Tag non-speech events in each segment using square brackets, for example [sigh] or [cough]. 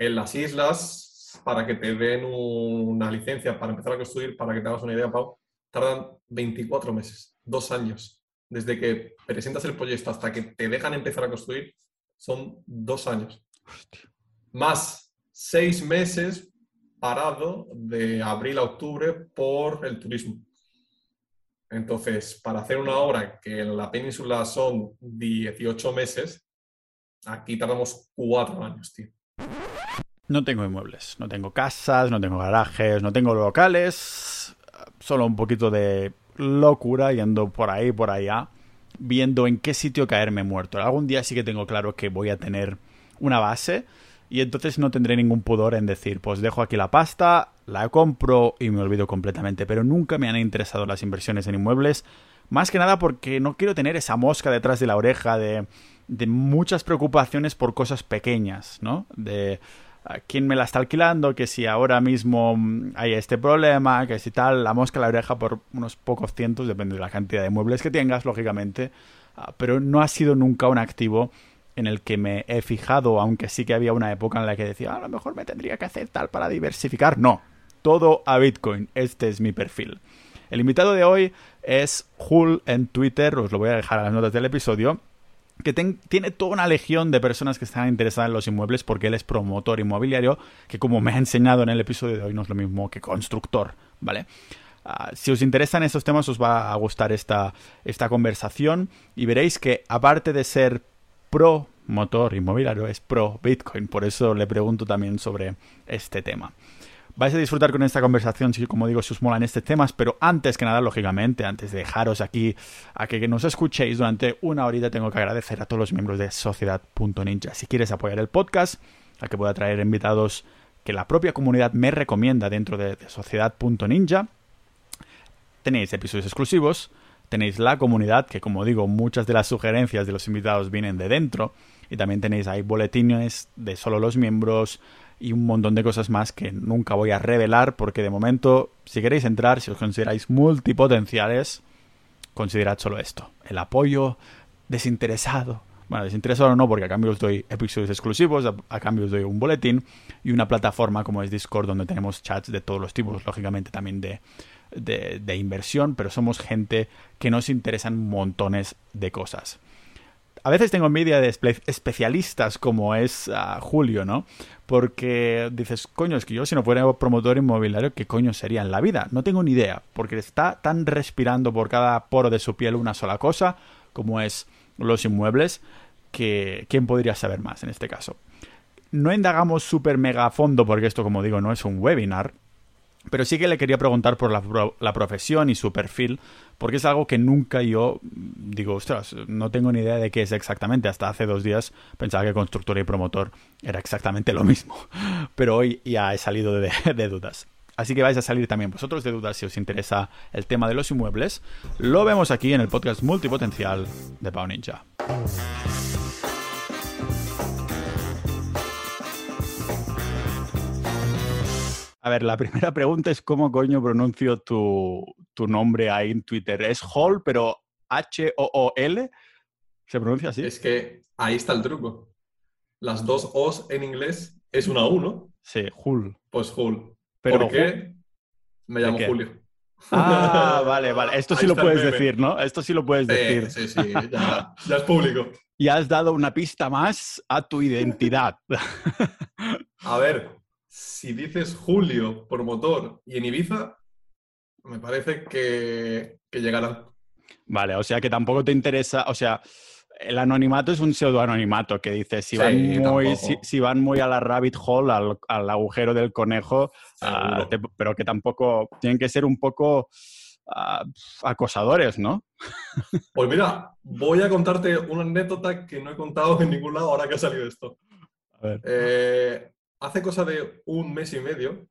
en las islas, para que te den una licencia para empezar a construir, para que te hagas una idea, Pau, tardan 24 meses, dos años. Desde que presentas el proyecto hasta que te dejan empezar a construir, son dos años. Más seis meses parado de abril a octubre por el turismo. Entonces, para hacer una obra que en la península son 18 meses, aquí tardamos cuatro años, tío. No tengo inmuebles, no tengo casas, no tengo garajes, no tengo locales, solo un poquito de locura yendo por ahí, por allá, viendo en qué sitio caerme muerto. Algún día sí que tengo claro que voy a tener una base y entonces no tendré ningún pudor en decir, pues dejo aquí la pasta, la compro y me olvido completamente. Pero nunca me han interesado las inversiones en inmuebles, más que nada porque no quiero tener esa mosca detrás de la oreja de, de muchas preocupaciones por cosas pequeñas, ¿no? De quién me la está alquilando, que si ahora mismo hay este problema, que si tal, la mosca la oreja por unos pocos cientos, depende de la cantidad de muebles que tengas, lógicamente, ah, pero no ha sido nunca un activo en el que me he fijado, aunque sí que había una época en la que decía, a lo mejor me tendría que hacer tal para diversificar. No, todo a Bitcoin, este es mi perfil. El invitado de hoy es Hull en Twitter, os lo voy a dejar a las notas del episodio, que tiene toda una legión de personas que están interesadas en los inmuebles porque él es promotor inmobiliario, que como me ha enseñado en el episodio de hoy no es lo mismo que constructor, ¿vale? Ah, si os interesan estos temas os va a gustar esta, esta conversación y veréis que aparte de ser pro motor inmobiliario, es pro Bitcoin. Por eso le pregunto también sobre este tema. Vais a disfrutar con esta conversación, si como digo, si os molan estos temas, pero antes que nada, lógicamente, antes de dejaros aquí a que nos escuchéis durante una horita, tengo que agradecer a todos los miembros de Sociedad.ninja. Si quieres apoyar el podcast, a que pueda traer invitados que la propia comunidad me recomienda dentro de, de Sociedad.ninja, tenéis episodios exclusivos, tenéis la comunidad, que como digo, muchas de las sugerencias de los invitados vienen de dentro, y también tenéis ahí boletines de solo los miembros y un montón de cosas más que nunca voy a revelar, porque de momento, si queréis entrar, si os consideráis multipotenciales, considerad solo esto, el apoyo desinteresado. Bueno, desinteresado no, porque a cambio os doy episodios exclusivos, a, cambio os doy un boletín y una plataforma como es Discord, donde tenemos chats de todos los tipos, lógicamente también de, de, inversión, pero somos gente que nos interesan montones de cosas. A veces tengo envidia de especialistas como es ah, Julio, ¿no? Porque dices, coño, es que yo si no fuera promotor inmobiliario, ¿qué coño sería en la vida? No tengo ni idea, porque está tan respirando por cada poro de su piel una sola cosa, como es los inmuebles, que ¿quién podría saber más en este caso? No indagamos súper mega a fondo, porque esto, como digo, no es un webinar, pero sí que le quería preguntar por la, profesión y su perfil, porque es algo que nunca yo digo, ostras, no tengo ni idea de qué es exactamente. Hasta hace dos días pensaba que constructor y promotor era exactamente lo mismo. [laughs] Pero hoy ya he salido de, [laughs] de dudas. Así que vais a salir también vosotros de dudas si os interesa el tema de los inmuebles. Lo vemos aquí en el podcast multipotencial de Pau Ninja. A ver, la [laughs] primera pregunta es cómo coño pronuncio tu, nombre ahí en Twitter. Es Hall, pero H-O-O-L. ¿Se pronuncia así? Es que ahí está el truco. Las dos O's en inglés es una U, ¿no? Sí, Hull. Pues Hull. ¿Por qué? Me llamo Julio. Ah, vale, vale. [laughs] Esto sí lo puedes decir, ¿no? Esto sí lo puedes decir. Sí, sí, ya, ya es público. [laughs] Y has dado una pista más a tu identidad. A ver, si dices Julio por motor y en Ibiza, me parece que, que llegarán. Vale, o sea que tampoco te interesa, o sea, el anonimato es un pseudoanonimato que dice si van muy si, van muy a la rabbit hole al, agujero del conejo ah, pero que tampoco tienen que ser un poco ah, acosadores no [laughs] pues mira voy a contarte una anécdota que no he contado en ningún lado ahora que ha salido esto a ver. Eh, hace cosa de un mes y medio,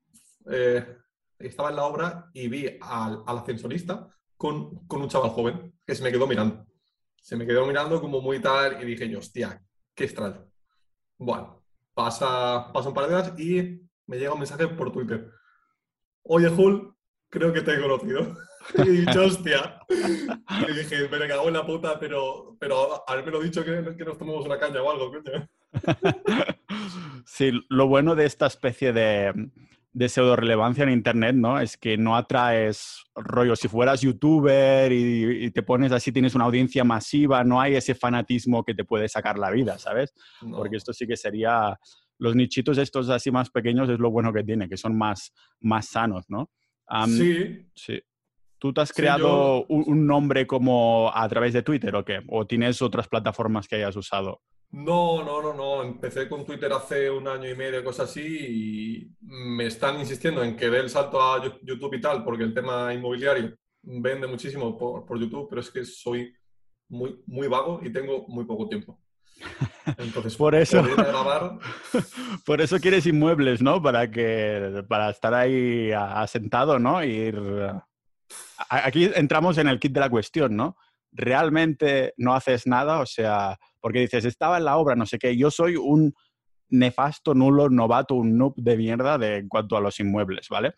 eh, estaba en la obra y vi al, ascensorista con, un chaval joven que se me quedó mirando. Se me quedó mirando como muy tal y dije yo, hostia, qué extraño. Bueno, pasa, pasa un par de horas y me llega un mensaje por Twitter. Oye, Jul, creo que te he conocido. [laughs] y he dicho, hostia. Y dije, me cago en la puta, pero, pero haberme lo dicho que, que nos tomamos una caña o algo, coño. [laughs] Sí, lo bueno de esta especie de, de pseudo relevancia en Internet, ¿no? Es que no atraes rollo. Si fueras youtuber y, te pones así, tienes una audiencia masiva, no hay ese fanatismo que te puede sacar la vida, ¿sabes? Porque esto sí que sería. Los nichitos estos así más pequeños es lo bueno que tiene, que son más, más sanos, ¿no? sí. Sí. ¿Tú te has creado un, nombre como a través de Twitter o qué? ¿O tienes otras plataformas que hayas usado? No, no, no, no. Empecé con Twitter hace un año y medio, cosas así, y me están insistiendo en que dé el salto a YouTube y tal, porque el tema inmobiliario vende muchísimo por, YouTube, pero es que soy muy, muy vago y tengo muy poco tiempo. [laughs] Entonces, por eso, [laughs] por eso quieres inmuebles, ¿no? Para que, para estar ahí asentado, ¿no? Ir aquí entramos en el kit de la cuestión, ¿no? ¿Realmente no haces nada? O sea, porque dices, estaba en la obra, no sé qué, yo soy un nefasto, nulo, novato, un noob de mierda de, en cuanto a los inmuebles, ¿vale?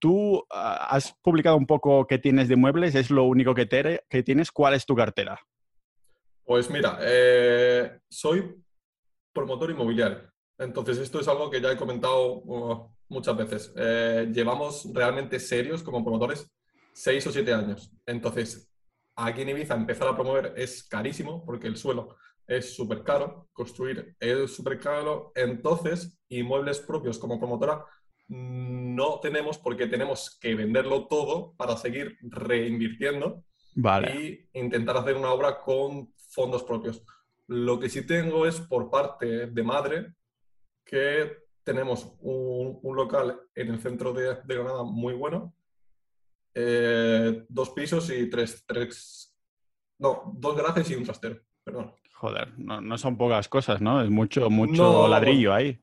Tú ah, has publicado un poco qué tienes de inmuebles, es lo único que, que tienes. ¿Cuál es tu cartera? Pues mira, eh, soy promotor inmobiliario. Entonces, esto es algo que ya he comentado uh, muchas veces. Eh, llevamos realmente serios como promotores seis o siete años. Entonces, aquí en Ibiza empezar a promover es carísimo porque el suelo es súper caro, construir es súper caro. Entonces, inmuebles propios como promotora no tenemos porque tenemos que venderlo todo para seguir reinvirtiendo y intentar hacer una obra con fondos propios. Lo que sí tengo es por parte de madre que tenemos un, local en el centro de, Granada muy bueno, eh, dos pisos y tres, tres, no, dos garajes y un trastero, perdón. Joder, no, son pocas cosas, ¿no? Es mucho, mucho ladrillo ahí.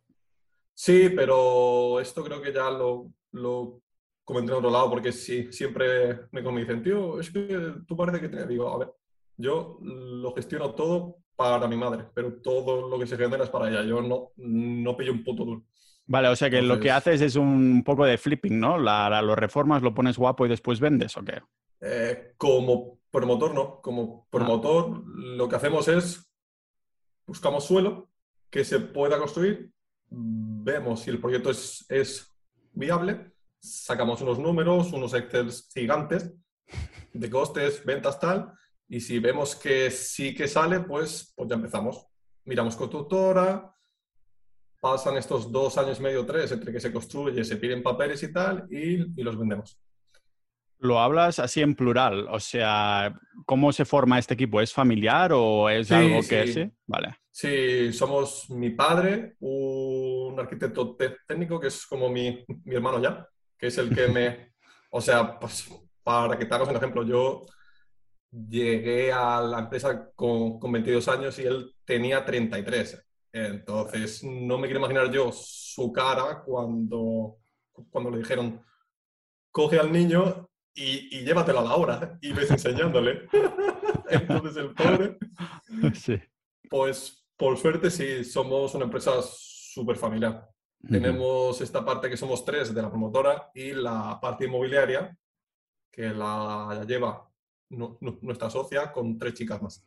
Sí, pero esto creo que ya lo, lo comenté en otro lado, porque sí, siempre me dicen, tío, es que tú parece que te digo, a ver, yo lo gestiono todo para mi madre, pero todo lo que se genera es para ella. Yo no, no pillo un puto duro. Vale, o sea que lo que haces es un poco de flipping, ¿no? La, lo reformas, lo pones guapo y después vendes, ¿o qué? Eh, como promotor, no. Como promotor, lo que hacemos es buscamos suelo que se pueda construir, vemos si el proyecto es, es viable, sacamos unos números, unos Excel gigantes de costes, ventas, tal, y si vemos que sí que sale, pues, pues ya empezamos. Miramos constructora, pasan estos dos años y medio, tres, entre que se construye, se piden papeles y tal, y, los vendemos. Lo hablas así en plural, o sea, ¿cómo se forma este equipo? ¿Es familiar o es algo que sí? Vale. Sí, somos mi padre, un arquitecto técnico que es como mi, mi hermano ya, que es el que me, [laughs] o sea, pues para que te hagas un ejemplo, yo llegué a la empresa con, con 22 años y él tenía 33. Entonces, no me quiero imaginar yo su cara cuando, cuando le dijeron, coge al niño y, y llévatelo a la hora y ves enseñándole. [laughs] Entonces, el pobre, sí. pues por suerte sí, somos una empresa súper familiar. Tenemos esta parte que somos tres de la promotora y la parte inmobiliaria que la lleva nuestra socia con tres chicas más.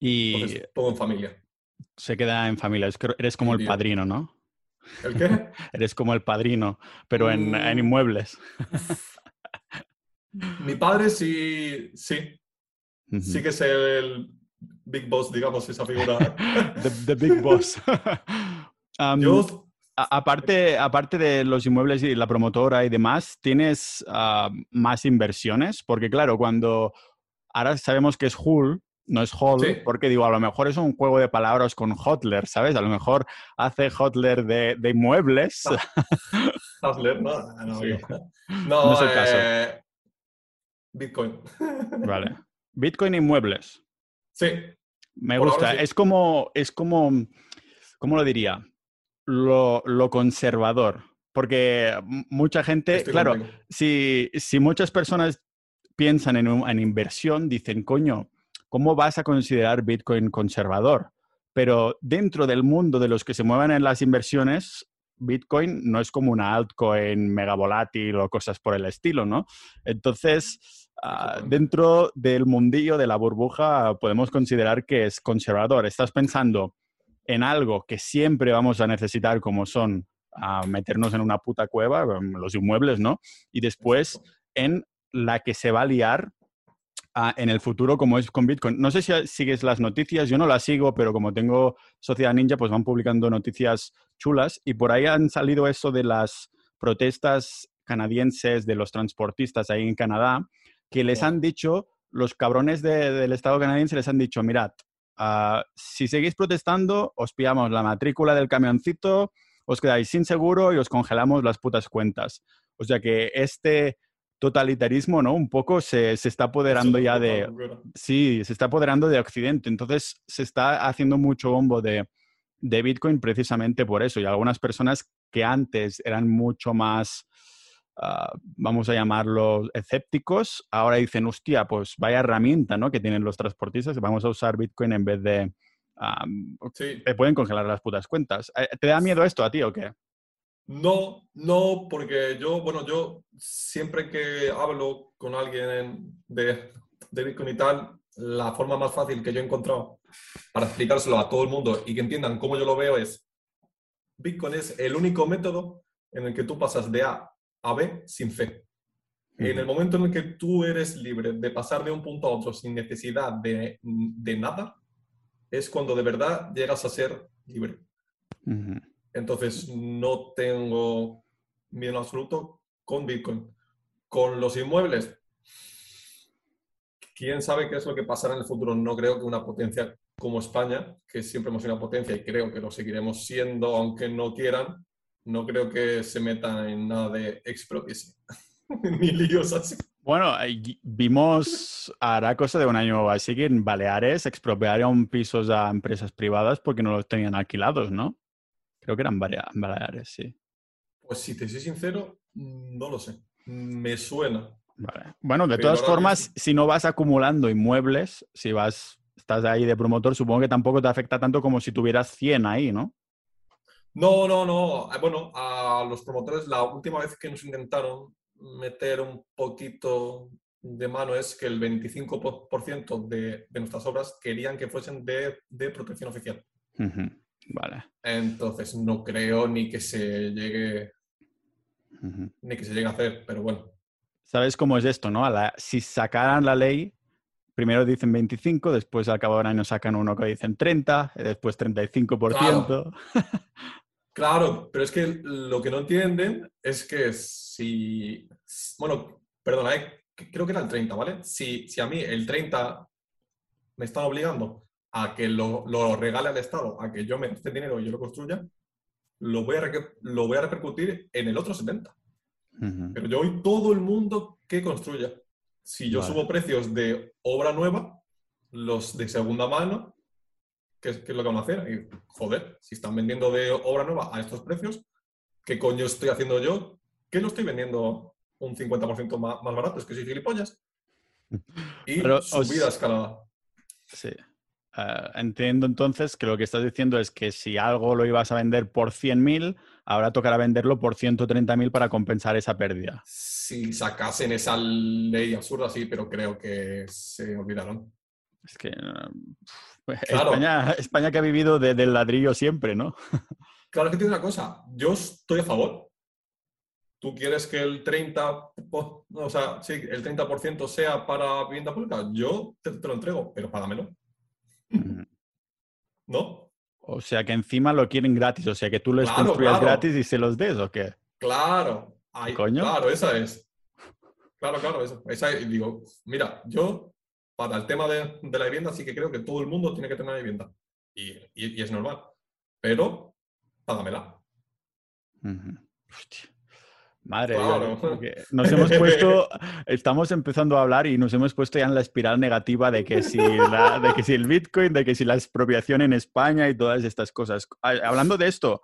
Y todo en familia. Se queda en familia. Eres como el padrino, ¿no? ¿El qué? [laughs] Eres como el padrino, pero en, en mm. inmuebles. [laughs] Mi padre sí, sí. Sí que es el Big Boss, digamos, esa figura. [laughs] the, Big Boss. Yo... aparte, aparte de los inmuebles y la promotora y demás, ¿tienes ah, más inversiones? Porque claro, cuando ahora sabemos que es Hull, no es Hall, porque digo, a lo mejor es un juego de palabras con Hotler, ¿sabes? A lo mejor hace Hotler de, de muebles. Hotler, [laughs] no, no, no, es el caso. Eh, Bitcoin. [laughs] vale. Bitcoin y muebles. Sí. Me gusta. Es como, es como, ¿cómo lo diría? Lo, lo conservador. Porque mucha gente, claro, si, si muchas personas piensan en, en inversión, dicen, coño, ¿cómo vas a considerar Bitcoin conservador? Pero dentro del mundo de los que se mueven en las inversiones, Bitcoin no es como una altcoin mega volátil o cosas por el estilo, ¿no? Entonces, ah, dentro del mundillo de la burbuja podemos considerar que es conservador. Estás pensando, en algo que siempre vamos a necesitar, como son a meternos en una puta cueva, mm, los inmuebles, ¿no? Y después en la que se va a liar en el futuro como es con Bitcoin. No sé si sigues las noticias, yo no las sigo, pero como tengo Sociedad Ninja, pues van publicando noticias chulas y por ahí han salido eso de las protestas canadienses de los transportistas ahí en Canadá, que les han dicho, los cabrones del Estado canadiense les han dicho, mirad, ah, si seguís protestando, os pillamos la matrícula del camioncito, os quedáis sin seguro y os congelamos las putas cuentas. O sea que este totalitarismo, ¿no? Un poco se, está apoderando ya de... Sí, se está apoderando de Occidente. Entonces se está haciendo mucho bombo de, de Bitcoin precisamente por eso. Y algunas personas que antes eran mucho más, ah, vamos a llamarlos escépticos, ahora dicen, hostia, pues vaya herramienta, ¿no? Que tienen los transportistas, vamos a usar Bitcoin en vez de... Te pueden congelar las putas cuentas. Eh, ¿Te da miedo esto a ti o qué? No, no, porque yo, bueno, yo siempre que hablo con alguien de, de Bitcoin y tal, la forma más fácil que yo he encontrado para explicárselo a todo el mundo y que entiendan cómo yo lo veo es, Bitcoin es el único método en el que tú pasas de A a B sin fe. En el momento en el que tú eres libre de pasar de un punto a otro sin necesidad de, de nada, es cuando de verdad llegas a ser libre. Entonces, no tengo miedo absoluto con Bitcoin. Con los inmuebles, quién sabe qué es lo que pasará en el futuro. No creo que una potencia como España, que siempre hemos sido una potencia y creo que lo seguiremos siendo, aunque no quieran, no creo que se metan en nada de expropiación, [laughs] ni líos así. Bueno, vimos, hará cosa de un año así que en Baleares expropiaron pisos a empresas privadas porque no los tenían alquilados, ¿no? Creo que eran Baleares, sí. Pues si te soy sincero, no lo sé. Me suena. Bueno, de todas formas, si no vas acumulando inmuebles, si vas, estás ahí de promotor, supongo que tampoco te afecta tanto como si tuvieras 100 ahí, ¿no? No, no, no. Ah, bueno, a los promotores la última vez que nos intentaron meter un poquito de mano es que el 25% de, de nuestras obras querían que fuesen de, protección oficial. Vale. Entonces no creo ni que se llegue ni que se llegue a hacer, pero bueno. ¿Sabes cómo es esto, no? si sacaran la ley, primero dicen 25, después al cabo de un año sacan uno que dicen 30, después 35%. Claro. claro, pero es que lo que no entienden es que si, bueno, perdona, eh, creo que era el 30, ¿vale? Si, si a mí el 30 me están obligando a que lo, lo regale al Estado, a que yo me este dinero y yo lo construya, lo voy a, lo voy a repercutir en el otro 70. Pero yo voy todo el mundo que construya. Si yo subo precios de obra nueva, los de segunda mano, ¿qué es, lo que van a hacer? Y, joder, si están vendiendo de obra nueva a estos precios, ¿qué coño estoy haciendo yo? ¿Qué lo estoy vendiendo un 50% más, más barato? Es que soy gilipollas. [laughs] Y subida escalada. Sí. Eh, entiendo entonces que lo que estás diciendo es que si algo lo ibas a vender por 100.000, ahora tocará venderlo por 130.000 para compensar esa pérdida. Si sacasen esa ley absurda, sí, pero creo que se olvidaron. Es que eh, [laughs] España, que ha vivido del ladrillo siempre, ¿no? [laughs] claro que tiene una cosa, yo estoy a favor. ¿Tú quieres que el 30, o sea, sí, el 30% sea para vivienda pública? Yo te, te lo entrego, pero págamelo. ¿No? O sea que encima lo quieren gratis, o sea que tú les construyas gratis y se los des, ¿o qué? Claro, claro, esa es. Claro, claro, esa, esa digo, mira, yo para el tema de, la vivienda sí que creo que todo el mundo tiene que tener vivienda. Y, y, es normal. Pero, págamela. Hostia. Madre nos hemos puesto, estamos empezando a hablar y nos hemos puesto ya en la espiral negativa de que si, de que si el Bitcoin, de que si la expropiación en España y todas estas cosas. Hablando de esto,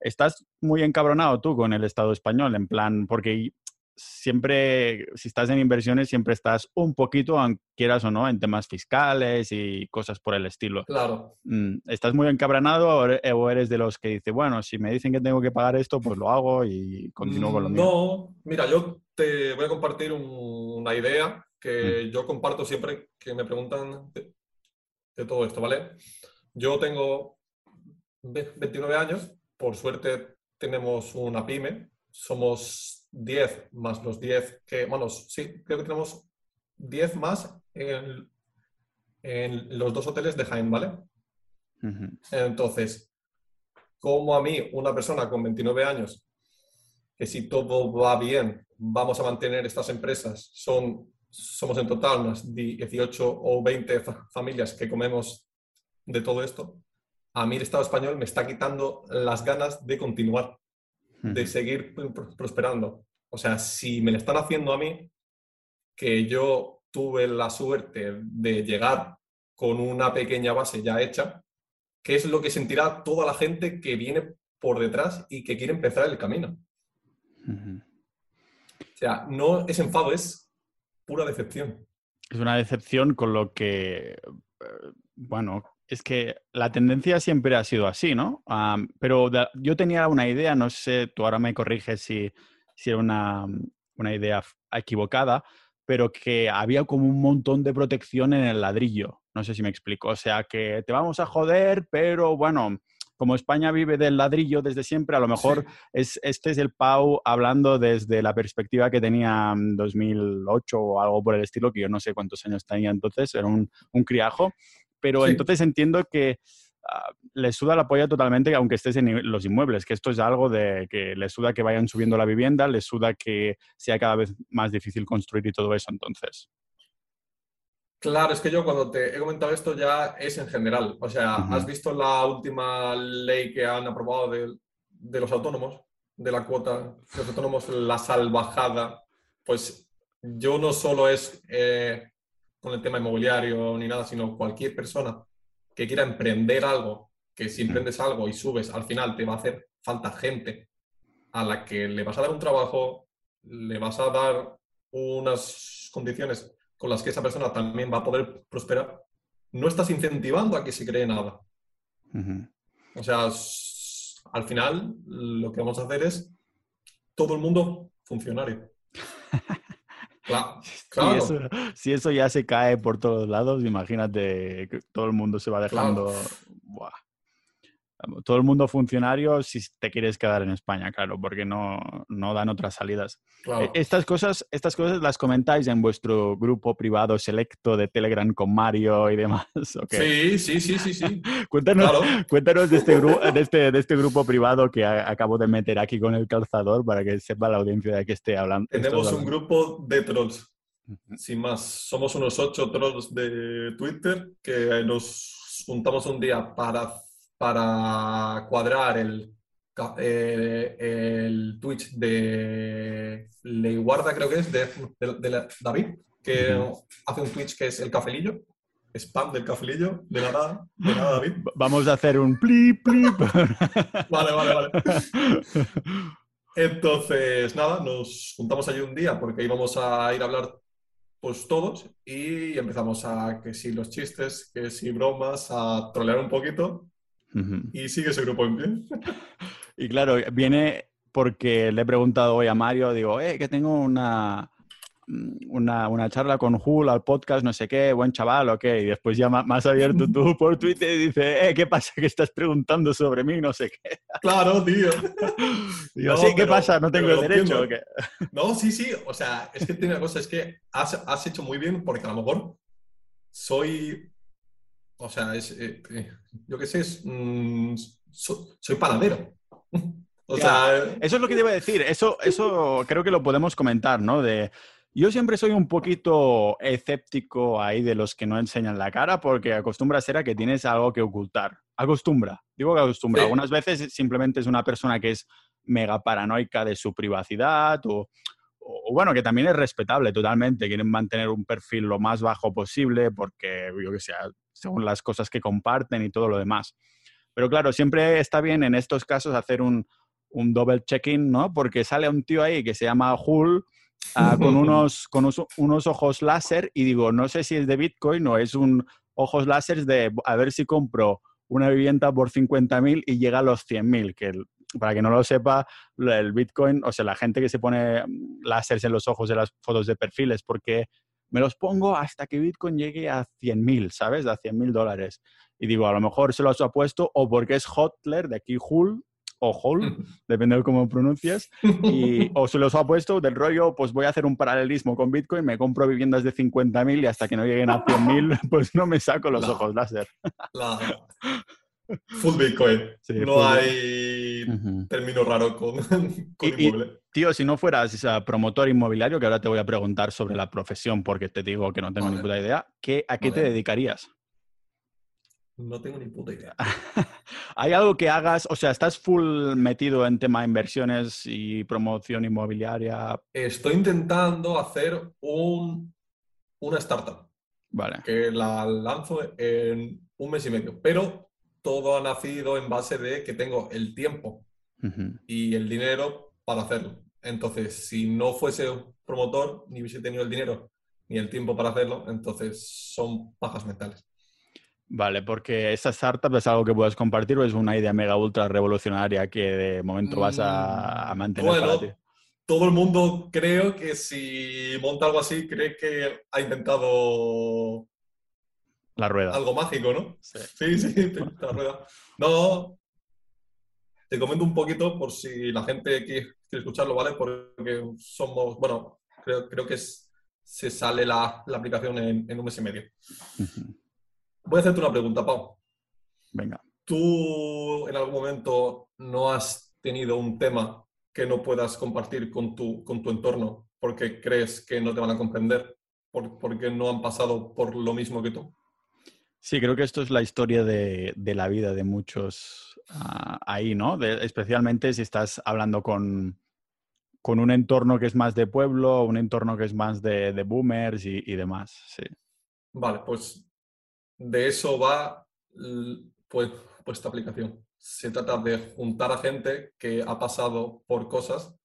¿estás muy encabronado tú con el Estado español? En plan, porque siempre, si estás en inversiones, siempre estás un poquito, quieras o no, en temas fiscales y cosas por el estilo. Claro. Mm, ¿Estás muy encabranado o eres de los que dice, bueno, si me dicen que tengo que pagar esto, pues lo hago y continúo con lo mío? No, mira, yo te voy a compartir una idea que mm. yo comparto siempre que me preguntan de, todo esto, ¿vale? yo tengo 29 años, por suerte tenemos una pyme, somos 10 más los 10 que, bueno, sí, creo que tenemos 10 más en, en los dos hoteles de Jaén, ¿vale? Entonces, como a mí, una persona con 29 años, que si todo va bien, vamos a mantener estas empresas, son, somos en total unas 18 o 20 familias que comemos de todo esto, a mí el Estado español me está quitando las ganas de continuar, de seguir prosperando. O sea, si me lo están haciendo a mí, que yo tuve la suerte de llegar con una pequeña base ya hecha, ¿qué es lo que sentirá toda la gente que viene por detrás y que quiere empezar el camino? O sea, no es enfado, es pura decepción. Es una decepción con lo que, eh, bueno, es que la tendencia siempre ha sido así, ¿no? pero yo tenía una idea, no sé, tú ahora me corriges si, si era una, una idea equivocada, pero que había como un montón de protección en el ladrillo. No sé si me explico. O sea, que te vamos a joder, pero bueno, como España vive del ladrillo desde siempre, a lo mejor es, este es el Pau hablando desde la perspectiva que tenía en 2008 o algo por el estilo, que yo no sé cuántos años tenía entonces, era un, un criajo. Pero entonces entiendo que uh, le suda la polla totalmente, aunque estés en los inmuebles, que esto es algo de que le suda que vayan subiendo la vivienda, le suda que sea cada vez más difícil construir y todo eso, entonces. Claro, es que yo cuando te he comentado esto ya es en general. O sea, ¿has visto la última ley que han aprobado de, los autónomos? De la cuota de los autónomos, la salvajada. Pues yo no solo es eh, con el tema inmobiliario ni nada, sino cualquier persona que quiera emprender algo, que si emprendes algo y subes, al final te va a hacer falta gente a la que le vas a dar un trabajo, le vas a dar unas condiciones con las que esa persona también va a poder prosperar, no estás incentivando a que se cree nada. O sea, al final lo que vamos a hacer es todo el mundo funcionario. [laughs] [laughs] Claro, Si, eso, ya se cae por todos lados, imagínate que todo el mundo se va dejando todo el mundo funcionario si te quieres quedar en España, claro, porque no, no dan otras salidas. E, estas, cosas, estas cosas las comentáis en vuestro grupo privado selecto de Telegram con Mario y demás. [laughs] Sí, sí, sí, sí, sí. [laughs] cuéntanos, [laughs] cuéntanos de, este de, este, de este grupo privado que acabo de meter aquí con el calzador para que sepa la audiencia de que esté hablando. Tenemos un grupo de trolls. Sin más, somos unos ocho trolls de Twitter que nos juntamos un día para para cuadrar el, eh, el Twitch de Leiguarda, creo que es, de, David, que hace un Twitch que es el cafelillo. Spam del cafelillo, de nada, de nada, David. Vamos a hacer un plip, plip. [laughs] vale, vale, vale. Entonces, nada, nos juntamos allí un día porque íbamos a ir a hablar pues todos y empezamos a que si los chistes, que si bromas, a trolear un poquito y sigue ese grupo en [laughs] pie. y claro, viene porque le he preguntado hoy a Mario, digo, eh, que tengo una, una, una, charla con Hul al podcast, no sé qué, buen chaval, ok. Y después ya más abierto tú [laughs] por Twitter y dice, eh, ¿qué pasa que estás preguntando sobre mí? No sé qué. [laughs] Claro, tío. Digo, sí, ¿qué pasa? ¿No tengo el derecho? ¿o qué? No, sí, sí. O sea, es que tiene una cosa, es que has, has hecho muy bien porque a lo mejor soy o sea, es, eh, eh, yo qué sé, mm, soy panadero. [laughs] o sea, eso es lo que te iba a decir. Eso, eso creo que lo podemos comentar, ¿no? De, yo siempre soy un poquito escéptico ahí de los que no enseñan la cara porque acostumbra a ser a que tienes algo que ocultar. Acostumbra. Digo que acostumbra. Algunas veces simplemente es una persona que es mega paranoica de su privacidad o, o, bueno, que también es respetable totalmente. Quieren mantener un perfil lo más bajo posible porque, yo que sé, según las cosas que comparten y todo lo demás. Pero claro, siempre está bien en estos casos hacer un, un double check-in, ¿no? Porque sale un tío ahí que se llama Hull ah, con, [laughs] unos, con unos, ojos láser y digo, no sé si es de Bitcoin o es un ojos láser de a ver si compro una vivienda por 50.000 y llega a los 100.000, que para que no lo sepa, el Bitcoin, o sea, la gente que se pone láseres en los ojos de las fotos de perfiles, porque me los pongo hasta que Bitcoin llegue a 100.000, ¿sabes? A 100.000 dólares. y digo, a lo mejor se lo ha puesto o porque es Hotler de aquí Hull o Hall, [laughs] depende de cómo pronuncias, y, [laughs] o se los ha puesto del rollo, pues voy a hacer un paralelismo con Bitcoin, me compro viviendas de 50.000 y hasta que no lleguen a 100.000, [laughs] pues no me saco los ojos láser. Full Bitcoin. no hay término raro con, [laughs] inmueble. tío, si no fueras promotor inmobiliario, que ahora te voy a preguntar sobre la profesión, porque te digo que no tengo ni puta idea, ¿qué, ¿a qué te dedicarías? No tengo ni puta idea. [laughs] ¿Hay algo que hagas? O sea, ¿estás full metido en tema de inversiones y promoción inmobiliaria? Estoy intentando hacer un, una startup. Vale. Que la lanzo en un mes y medio. Pero todo ha nacido en base de que tengo el tiempo y el dinero para hacerlo. Entonces, si no fuese un promotor, ni hubiese tenido el dinero ni el tiempo para hacerlo, entonces son pajas mentales. Vale, porque esa startup es algo que puedes compartir o es una idea mega ultra revolucionaria que de momento vas a, mm, mantener para ti. Todo el mundo creo que si monta algo así cree que ha inventado la rueda. Algo mágico, ¿no? Sí, sí, la rueda. No, te comento un poquito por si la gente quiere, escucharlo, ¿vale? Porque somos, bueno, creo, creo que se sale la, aplicación en, un mes y medio. Voy a hacerte una pregunta, Pau. Venga. ¿Tú en algún momento no has tenido un tema que no puedas compartir con tu, con tu entorno porque crees que no te van a comprender, porque no han pasado por lo mismo que tú? Sí, creo que esto es la historia de, la vida de muchos ah, ahí, ¿no? especialmente si estás hablando con, con, un entorno que es más de pueblo, un entorno que es más de, boomers y, y, demás, sí. Vale, pues de eso va pues, pues, esta aplicación. Se trata de juntar a gente que ha pasado por cosas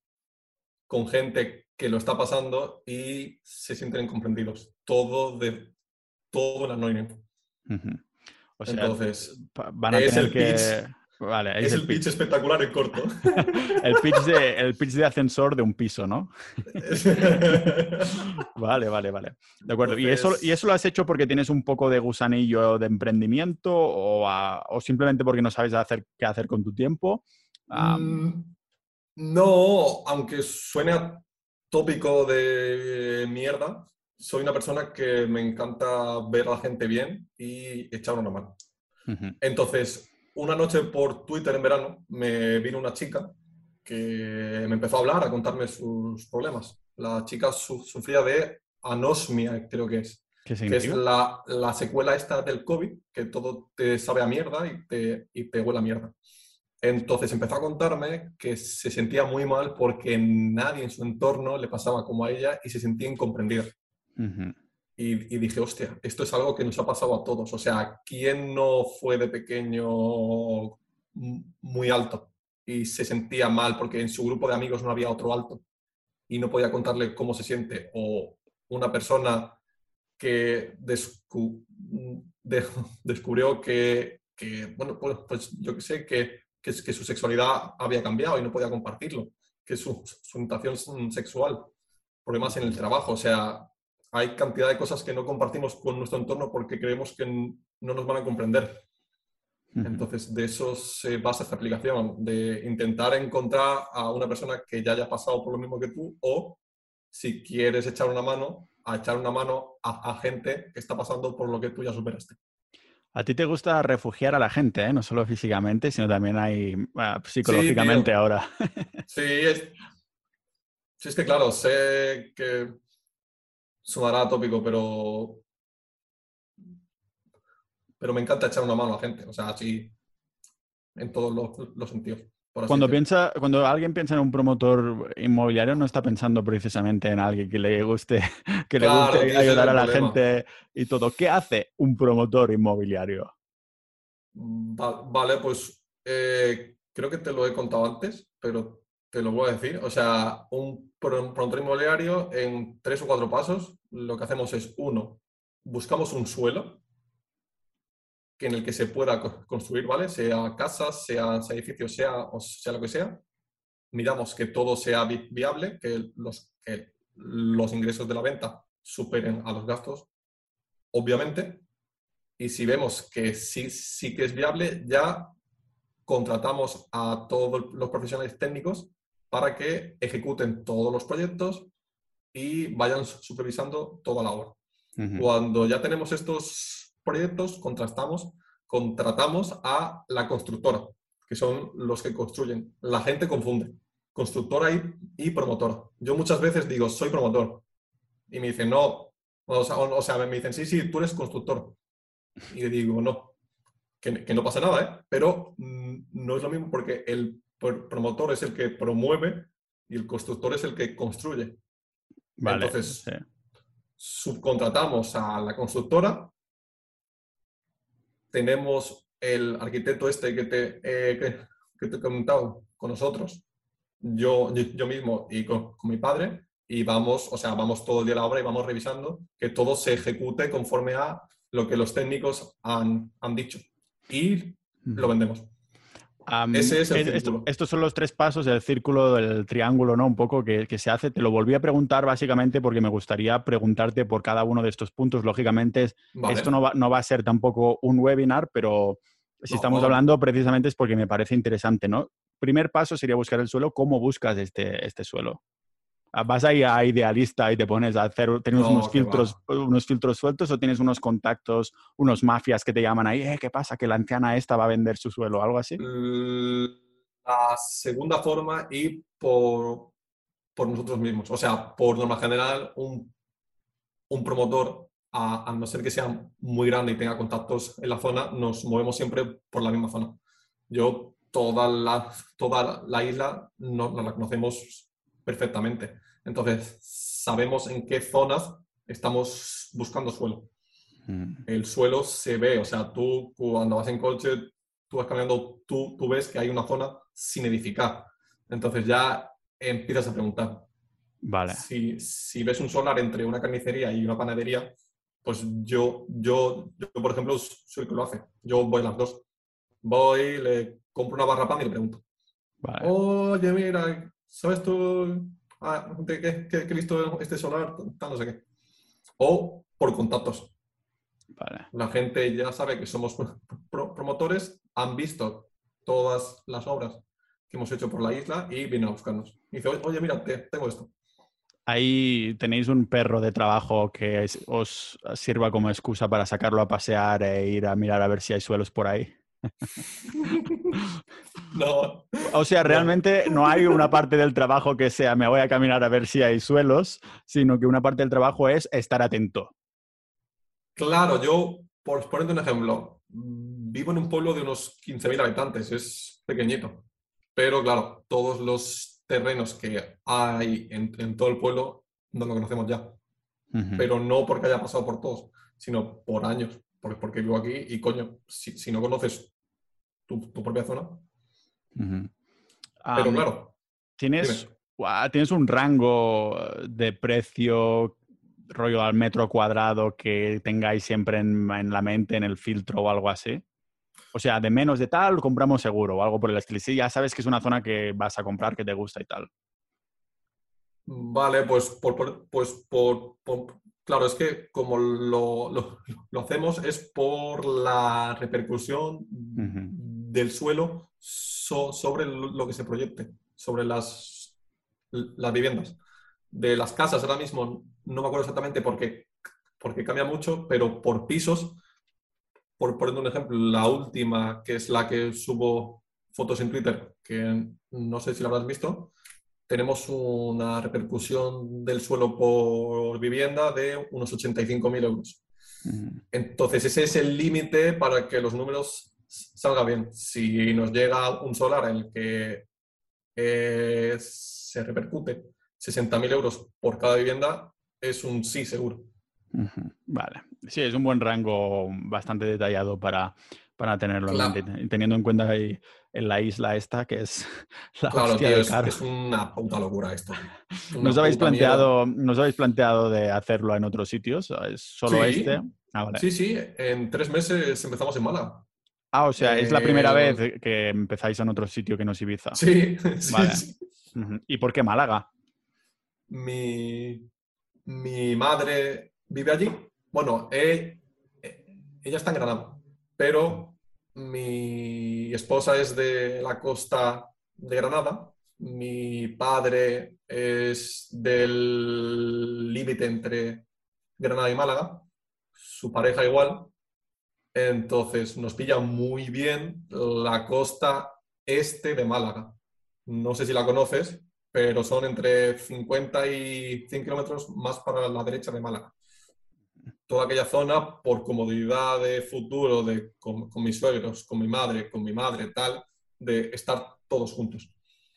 con gente que lo está pasando y se sienten incomprendidos. Todo de todo en anónimo. O sea, Entonces, van a tener que... Vale, es, el, pitch. espectacular en corto. [laughs] el, pitch de, el pitch de ascensor de un piso, ¿no? [laughs] vale, vale, vale. De acuerdo. ¿Y, eso, ¿Y eso lo has hecho porque tienes un poco de gusanillo de emprendimiento o, o simplemente porque no sabes hacer, qué hacer con tu tiempo? Mm, no, aunque suene tópico de mierda, soy una persona que me encanta ver a la gente bien y echar una mano. Entonces, una noche por Twitter en verano me vino una chica que me empezó a hablar, a contarme sus problemas. La chica sufría de anosmia, creo que es. ¿Qué que es la, la, secuela esta del COVID, que todo te sabe a mierda y te, y te huele a mierda. Entonces empezó a contarme que se sentía muy mal porque nadie en su entorno le pasaba como a ella y se sentía incomprendida y, dije, hostia, esto es algo que nos ha pasado a todos. O sea, ¿quién no fue de pequeño muy alto y se sentía mal porque en su grupo de amigos no había otro alto y no podía contarle cómo se siente? O una persona que [laughs] descubrió que, bueno, pues, pues, yo que sé, que, que, su sexualidad había cambiado y no podía compartirlo, que su, su sexual, problemas en el trabajo, o sea, hay cantidad de cosas que no compartimos con nuestro entorno porque creemos que no nos van a comprender. Entonces, de eso se basa esta aplicación, de intentar encontrar a una persona que ya haya pasado por lo mismo que tú o, si quieres echar una mano, a echar una mano a, gente que está pasando por lo que tú ya superaste. A ti te gusta refugiar a la gente, ¿eh? no solo físicamente, sino también hay psicológicamente ahora. [laughs] sí, es, sí, es que claro, sé que sumará tópico, pero. Pero me encanta echar una mano a la gente, o sea, así en todos los, sentidos. Cuando, piensa, cuando alguien piensa en un promotor inmobiliario, no está pensando precisamente en alguien que le guste, [laughs] que le guste ayudar a la gente y todo. ¿Qué hace un promotor inmobiliario? vale, pues eh, creo que te lo he contado antes, pero te lo voy a decir. O sea, un promotor inmobiliario en tres o cuatro pasos, lo que hacemos es, uno, buscamos un suelo en el que se pueda construir, ¿vale? Sea casas, sea, edificios, sea, o sea lo que sea. Miramos que todo sea viable, que los, que los ingresos de la venta superen a los gastos, obviamente. y si vemos que sí, sí que es viable, ya contratamos a todos los profesionales técnicos para que ejecuten todos los proyectos y vayan supervisando toda la obra. Cuando ya tenemos estos proyectos, contrastamos, contratamos a la constructora, que son los que construyen. La gente confunde constructora y, y promotora. Yo muchas veces digo, soy promotor. Y me dicen, no. O sea, me dicen, sí, sí, tú eres constructor. Y le digo, no, que, que no pasa nada, ¿eh? Pero mm, no es lo mismo porque el promotor es el que promueve y el constructor es el que construye. Vale, Entonces, subcontratamos a la constructora, tenemos el arquitecto este que te, eh, que, te he comentado con nosotros, yo, yo mismo y con, mi padre, y vamos, o sea, vamos todo el día a la obra y vamos revisando que todo se ejecute conforme a lo que los técnicos han, han dicho. Y lo vendemos estos son los tres pasos del círculo, del triángulo, ¿no? Un poco que, se hace. Te lo volví a preguntar básicamente porque me gustaría preguntarte por cada uno de estos puntos. Lógicamente, esto no va, no va, a ser tampoco un webinar, pero si estamos hablando precisamente es porque me parece interesante, ¿no? Primer paso sería buscar el suelo. ¿Cómo buscas este, este suelo? Ah, ¿Vas ahí a idealista y te pones a hacer, tienes unos, filtros, unos filtros sueltos o tienes unos contactos, unos mafias que te llaman ahí, eh, ¿qué pasa? Que la anciana esta va a vender su suelo o algo así. La segunda forma y por, por nosotros mismos. O sea, por norma general, un, un promotor, a, no ser que sea muy grande y tenga contactos en la zona, nos movemos siempre por la misma zona. Yo toda la, toda la isla no, no la conocemos perfectamente. Entonces, sabemos en qué zonas estamos buscando suelo. Mm. El suelo se ve, o sea, tú cuando vas en coche, tú vas caminando, tú, tú ves que hay una zona sin edificar. Entonces ya empiezas a preguntar. Vale. Si, si ves un solar entre una carnicería y una panadería, pues yo, yo, yo, por ejemplo, soy el que lo hace. Yo voy a las dos. Voy, le compro una barra pan y le pregunto. Vale. Oye, mira, ¿sabes tú ah, que, he visto este solar? no sé qué. O por contactos. La gente ya sabe que somos promotores, han visto todas las obras que hemos hecho por la isla y vienen a buscarnos. Y dice, oye, mira, tengo esto. Ahí tenéis un perro de trabajo que os sirva como excusa para sacarlo a pasear e ir a mirar a ver si hay suelos por ahí. No. O sea, realmente no hay una parte del trabajo que sea me voy a caminar a ver si hay suelos, sino que una parte del trabajo es estar atento. Claro, yo, por ponerte un ejemplo, vivo en un pueblo de unos 15.000 habitantes, es pequeñito, pero claro, todos los terrenos que hay en, todo el pueblo no lo conocemos ya. Pero no porque haya pasado por todos, sino por años, porque, porque vivo aquí y coño, si no conoces tu, propia zona. Pero claro. ¿tienes, ¿Tienes un rango de precio rollo al metro cuadrado que tengáis siempre en, la mente, en el filtro o algo así? O sea, de menos de tal, compramos seguro o algo por el estilo. Sí, ya sabes que es una zona que vas a comprar, que te gusta y tal. Vale, pues por, pues por, claro, es que como lo, lo, hacemos es por la repercusión del suelo sobre lo que se proyecte, sobre las, las viviendas. De las casas ahora mismo, no me acuerdo exactamente por qué, porque cambia mucho, pero por pisos, por poner un ejemplo, la última, que es la que subo fotos en Twitter, que no sé si la habrás visto, tenemos una repercusión del suelo por vivienda de unos 85.000 euros. Entonces, ese es el límite para que los números salga bien. Si nos llega un solar en el que eh, se repercute 60.000 euros por cada vivienda, es un sí seguro. Vale. Sí, es un buen rango bastante detallado para, para tenerlo teniendo en cuenta ahí en la isla esta, que es [laughs] la claro, es, una puta locura esto. [laughs] ¿Nos habéis, planteado, ¿Nos habéis planteado de hacerlo en otros sitios? ¿Es solo este? Ah, sí, sí, en tres meses empezamos en Málaga. Ah, o sea, es la primera eh, vez que empezáis en otro sitio que no es Ibiza. Sí, [laughs] sí, ¿Y por qué Málaga? Mi, mi madre vive allí. Bueno, he, ella está en Granada, pero mi esposa es de la costa de Granada, mi padre es del límite entre Granada y Málaga, su pareja igual, entonces nos pilla muy bien la costa este de Málaga. No sé si la conoces, pero son entre 50 y 100 kilómetros más para la derecha de Málaga. Toda aquella zona, por comodidad de futuro, de, con, mis suegros, con mi madre, con mi madre, tal, de estar todos juntos.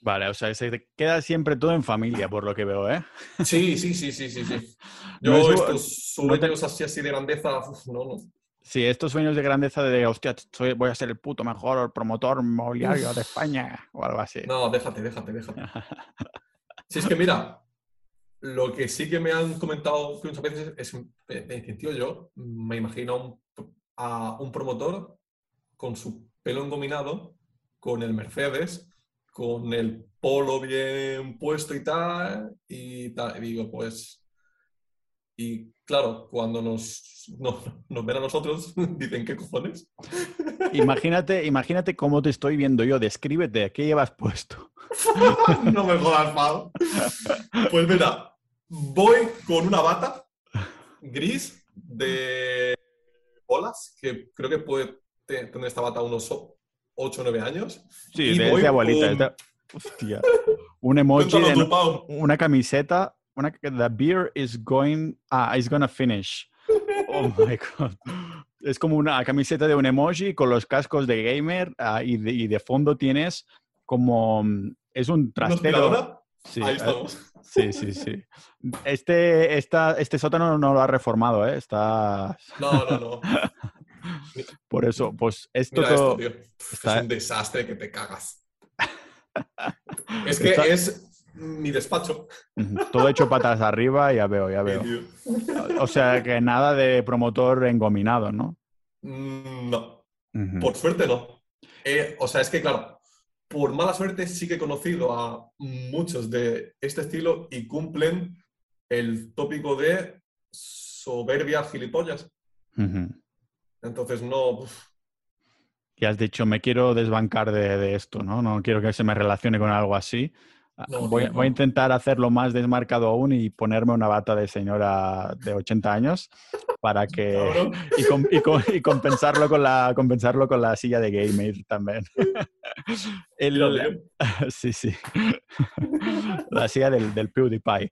Vale, o sea, se queda siempre todo en familia, por lo que veo, ¿eh? Sí, sí, sí, sí, sí. sí. [laughs] Yo estos sueños así, así de grandeza, no, no. Sí, estos sueños de grandeza de, hostia, voy a ser el puto mejor promotor mobiliario de España o algo así. No, déjate, déjate, déjate. [laughs] si es que mira, lo que sí que me han comentado muchas veces es, en tío, yo me imagino a un promotor con su pelo engominado, con el Mercedes, con el polo bien puesto y tal, y tal. Y digo, pues, y claro, cuando [laughs] nos, nos, ven a nosotros, [laughs] dicen, ¿qué cojones? [laughs] Imagínate, imagínate cómo te estoy viendo yo. Descríbete, ¿qué llevas puesto? no me jodas, Pau. Pues mira, voy con una bata gris de bolas, que creo que puede tener esta bata unos 8 o 9 años. Sí, de, abuelita. Hostia. Un emoji, una camiseta una, the beer is going, ah, is gonna finish. Oh my [laughs] god. Es como una camiseta de un emoji con los cascos de gamer ah, y, de, fondo tienes como, mm, es un trastero. Sí, Ahí estamos. Sí, sí, sí. Este, esta, este sótano no lo ha reformado, ¿eh? Está... No, no, no. [laughs] Por eso, pues esto, todo... Es un desastre que te cagas. [laughs] es que es mi despacho. Todo hecho patas arriba, ya veo, ya veo. O sea que nada de promotor engominado, ¿no? Mm, no. Por suerte no. Eh, o sea, es que claro, por mala suerte sí que he conocido a muchos de este estilo y cumplen el tópico de soberbia gilipollas. Entonces no. Y has dicho, me quiero desbancar de, de, esto, ¿no? No quiero que se me relacione con algo así. Ah, voy, a intentar hacerlo más desmarcado aún y ponerme una bata de señora de 80 años para que [laughs] y, compensarlo con la compensarlo con la silla de gamer también. [laughs] [laughs] [laughs] sí, sí. la silla del, del PewDiePie.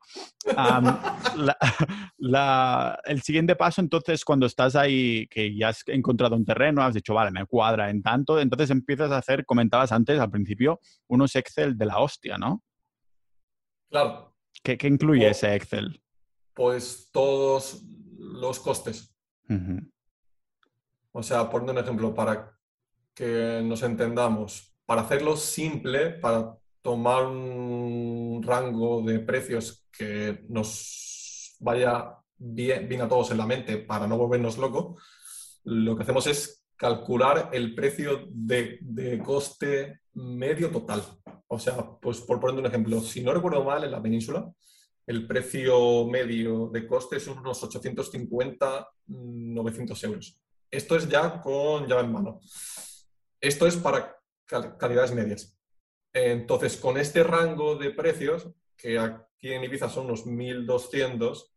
el siguiente paso, entonces, cuando estás ahí, que ya has encontrado un terreno, has dicho, vale, me cuadra en tanto, entonces empiezas a hacer, comentabas antes al principio, unos Excel de la hostia, ¿no? Claro. ¿Qué, incluye ese Excel? Pues todos los costes. O sea, poniendo un ejemplo para que nos entendamos, para hacerlo simple, para tomar un rango de precios que nos vaya bien, a todos en la mente para no volvernos locos, lo que hacemos es calcular el precio de, de coste medio total. O sea, pues por poner un ejemplo, si no recuerdo mal, en la península, el precio medio de coste son unos 850, 900 euros. Esto es ya con llave en mano. Esto es para calidades medias. Entonces, con este rango de precios, que aquí en Ibiza son unos 1200,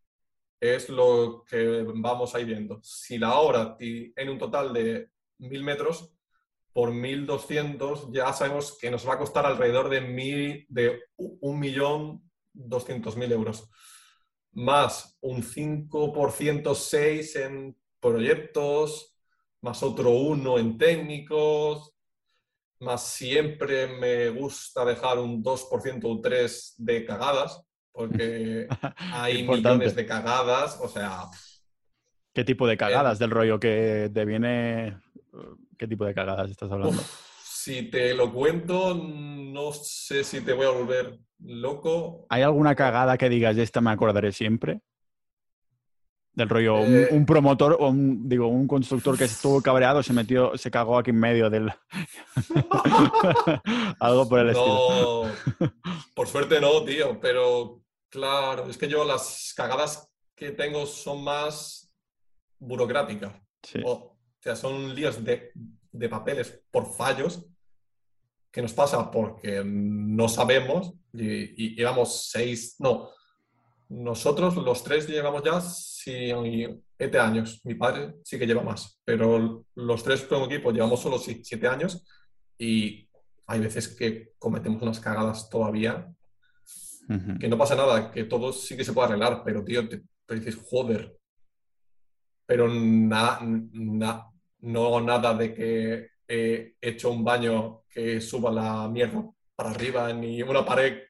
es lo que vamos a ir viendo. Si la hora en un total de 1000 metros, por 1.200 ya sabemos que nos va a costar alrededor de, mil, de 1.200.000 euros. Más un 5% 6 en proyectos, más otro 1 en técnicos, más siempre me gusta dejar un 2% o 3% de cagadas, porque [laughs] hay millones de cagadas, o sea... ¿Qué tipo de cagadas? Del rollo que te viene ¿Qué tipo de cagadas estás hablando? si te lo cuento, no sé si te voy a volver loco. ¿Hay alguna cagada que digas, de esta me acordaré siempre? Del rollo, un, eh. promotor o un, digo, un constructor que estuvo [laughs] cabreado se metió, se cagó aquí en medio del. [laughs] Algo por el no, Por suerte no, tío, pero claro, es que yo las cagadas que tengo son más burocráticas. Sí sea, son líos de, de papeles por fallos que nos pasa porque no sabemos y, y llevamos seis, no, nosotros los tres llevamos ya siete años. Mi padre sí que lleva más, pero los tres como equipo llevamos solo siete años y hay veces que cometemos unas cagadas todavía que no pasa nada, que todo sí que se puede arreglar, pero tío, te, dices, joder. Pero nada, no nada de que he hecho un baño que suba la mierda para arriba, ni una pared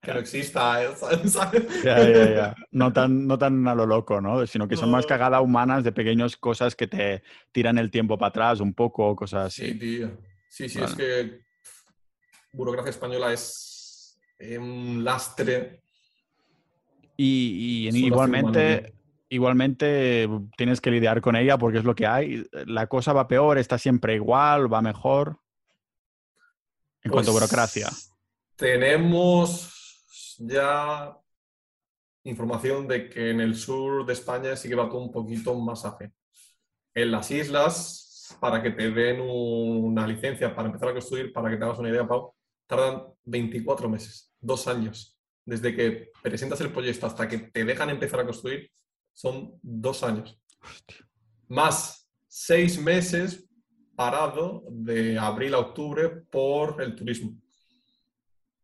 que no exista, [laughs] ¿sabes? Ya, ya, ya. No tan, no tan a lo loco, ¿no? Sino que son más cagadas humanas de pequeñas cosas que te tiran el tiempo para atrás un poco, cosas así. Sí, tío. Sí, sí, es que burocracia española es un lastre. Y, igualmente, igualmente tienes que lidiar con ella porque es lo que hay. La cosa va peor, está siempre igual, va mejor. En cuanto a pues burocracia. Tenemos ya información de que en el sur de España sí que va todo un poquito más ágil. En las islas, para que te den una licencia para empezar a construir, para que te hagas una idea, Pau, tardan 24 meses, dos años. Desde que presentas el proyecto hasta que te dejan empezar a construir, son dos años. Más seis meses parado de abril a octubre por el turismo.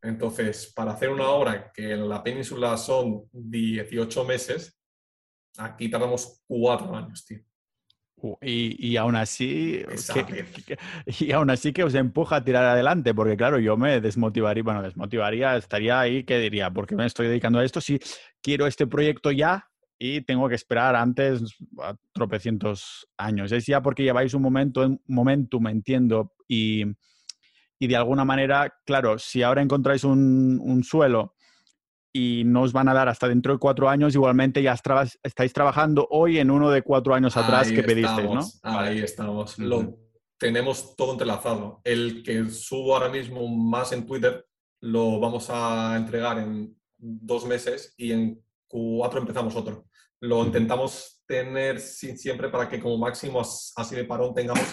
Entonces, para hacer una obra que en la península son 18 meses, aquí tardamos cuatro años, tío. Y, y, aún así, y aún así que os empuja a tirar adelante, porque claro, yo me desmotivaría, bueno, desmotivaría, estaría ahí que diría, ¿por qué me estoy dedicando a esto si quiero este proyecto ya y tengo que esperar antes a tropecientos años? Es ya porque lleváis un momento, un momentum, entiendo, y, y de alguna manera, claro, si ahora encontráis un, suelo y no os van a dar hasta dentro de cuatro años, igualmente ya estáis trabajando hoy en uno de cuatro años atrás que pedisteis, ¿no? Ahí estamos. Lo tenemos todo entrelazado. El que subo ahora mismo más en Twitter lo vamos a entregar en dos meses y en cuatro empezamos otro. Lo intentamos tener siempre para que como máximo así de parón tengamos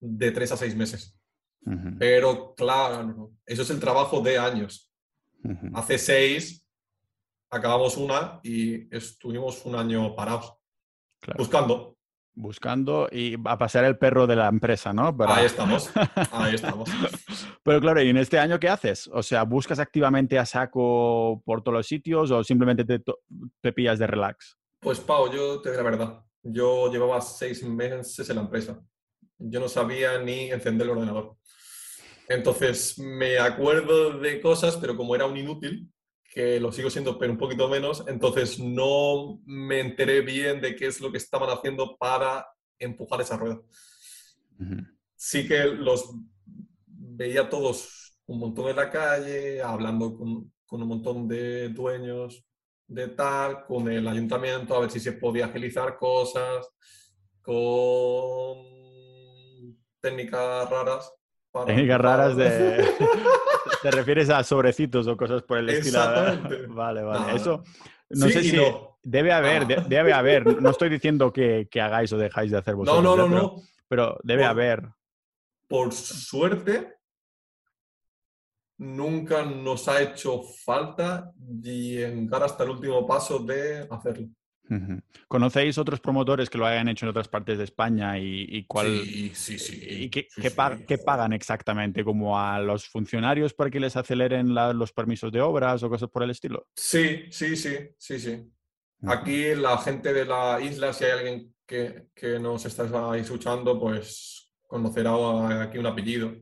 de tres a seis meses. Pero claro, eso es el trabajo de años. Hace seis acabamos una y estuvimos un año parados, buscando. Buscando y a pasar el perro de la empresa, ¿no? Ahí estamos, ahí estamos. [laughs] Pero claro, ¿y en este año qué haces? O sea, ¿buscas activamente a saco por todos los sitios o simplemente te, te pillas de relax? Pues Pau, yo te digo la verdad. Yo llevaba seis meses en la empresa. Yo no sabía ni encender el ordenador. Entonces me acuerdo de cosas, pero como era un inútil, que lo sigo siendo, pero un poquito menos, entonces no me enteré bien de qué es lo que estaban haciendo para empujar esa rueda. Sí que los veía todos un montón en la calle, hablando con, con un montón de dueños de tal, con el ayuntamiento, a ver si se podía agilizar cosas, con técnicas raras Técnicas raras de... [laughs] ¿Te refieres a sobrecitos o cosas por el estilo? Exactamente. Vale, vale. Eso no sé si debe haber, [laughs] debe haber. No estoy diciendo que, hagáis o dejáis de hacer vosotros. No, no, no, no. Pero debe haber. Por suerte, nunca nos ha hecho falta llegar hasta el último paso de hacerlo. ¿Conocéis otros promotores que lo hayan hecho en otras partes de España y, cuál sí, sí, sí, y qué, pagan exactamente? ¿Como a los funcionarios para que les aceleren los permisos de obras o cosas por el estilo? Sí, sí, sí, sí, sí. Aquí la gente de la isla, si hay alguien que, que nos está escuchando, pues conocerá aquí un apellido,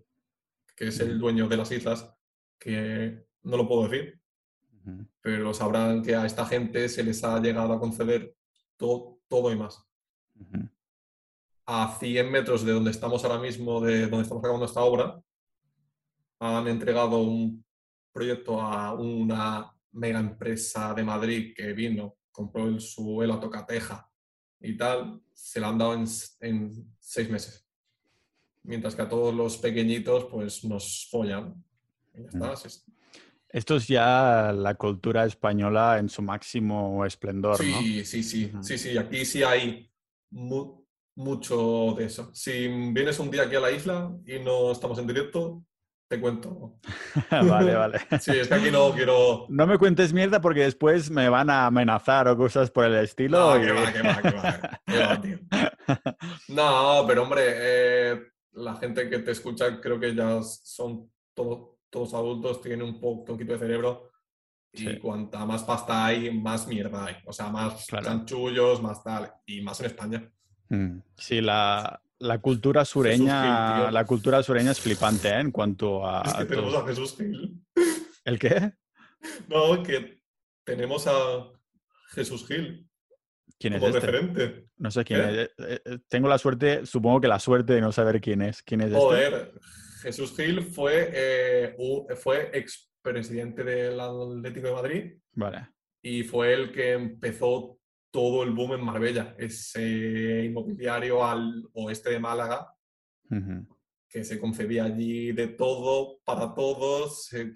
que es el dueño de las islas, que no lo puedo decir, pero sabrán que a esta gente se les ha llegado a conceder todo, todo y más. A 100 metros de donde estamos ahora mismo, de donde estamos acabando esta obra, han entregado un proyecto a una mega empresa de Madrid que vino, compró el suelo a tocateja y tal, se la han dado en, en seis meses. Mientras que a todos los pequeñitos, pues nos follan. Y ya está, esto es ya la cultura española en su máximo esplendor, sí, Sí, sí, sí, sí. Aquí sí hay mucho de eso. Si vienes un día aquí a la isla y no estamos en directo, te cuento. [laughs] vale, vale. [laughs] sí, es que aquí no quiero. No me cuentes mierda porque después me van a amenazar o cosas por el estilo. No, que va, que va, que va. tío. [laughs] No, pero hombre, eh, la gente que te escucha creo que ya son todos adultos, tienen un poquito de cerebro. Y cuanta más pasta hay, más mierda hay. O sea, más chanchullos, más tal. Y más en España. Mm. Sí, la, la cultura sureña, la cultura sureña es flipante ¿eh? en cuanto a. Es que tenemos a Jesús Gil. ¿El qué? [laughs] No, que tenemos a Jesús Gil. ¿Quién es este? referente. No sé quién es. Eh, eh, tengo la suerte, supongo que la suerte de no saber quién es. ¿Quién es este? Joder, Jesús Gil fue, eh, fue expresidente del Atlético de Madrid. Vale. Y fue el que empezó todo el boom en Marbella, ese inmobiliario al oeste de Málaga, que se concebía allí de todo para todos, se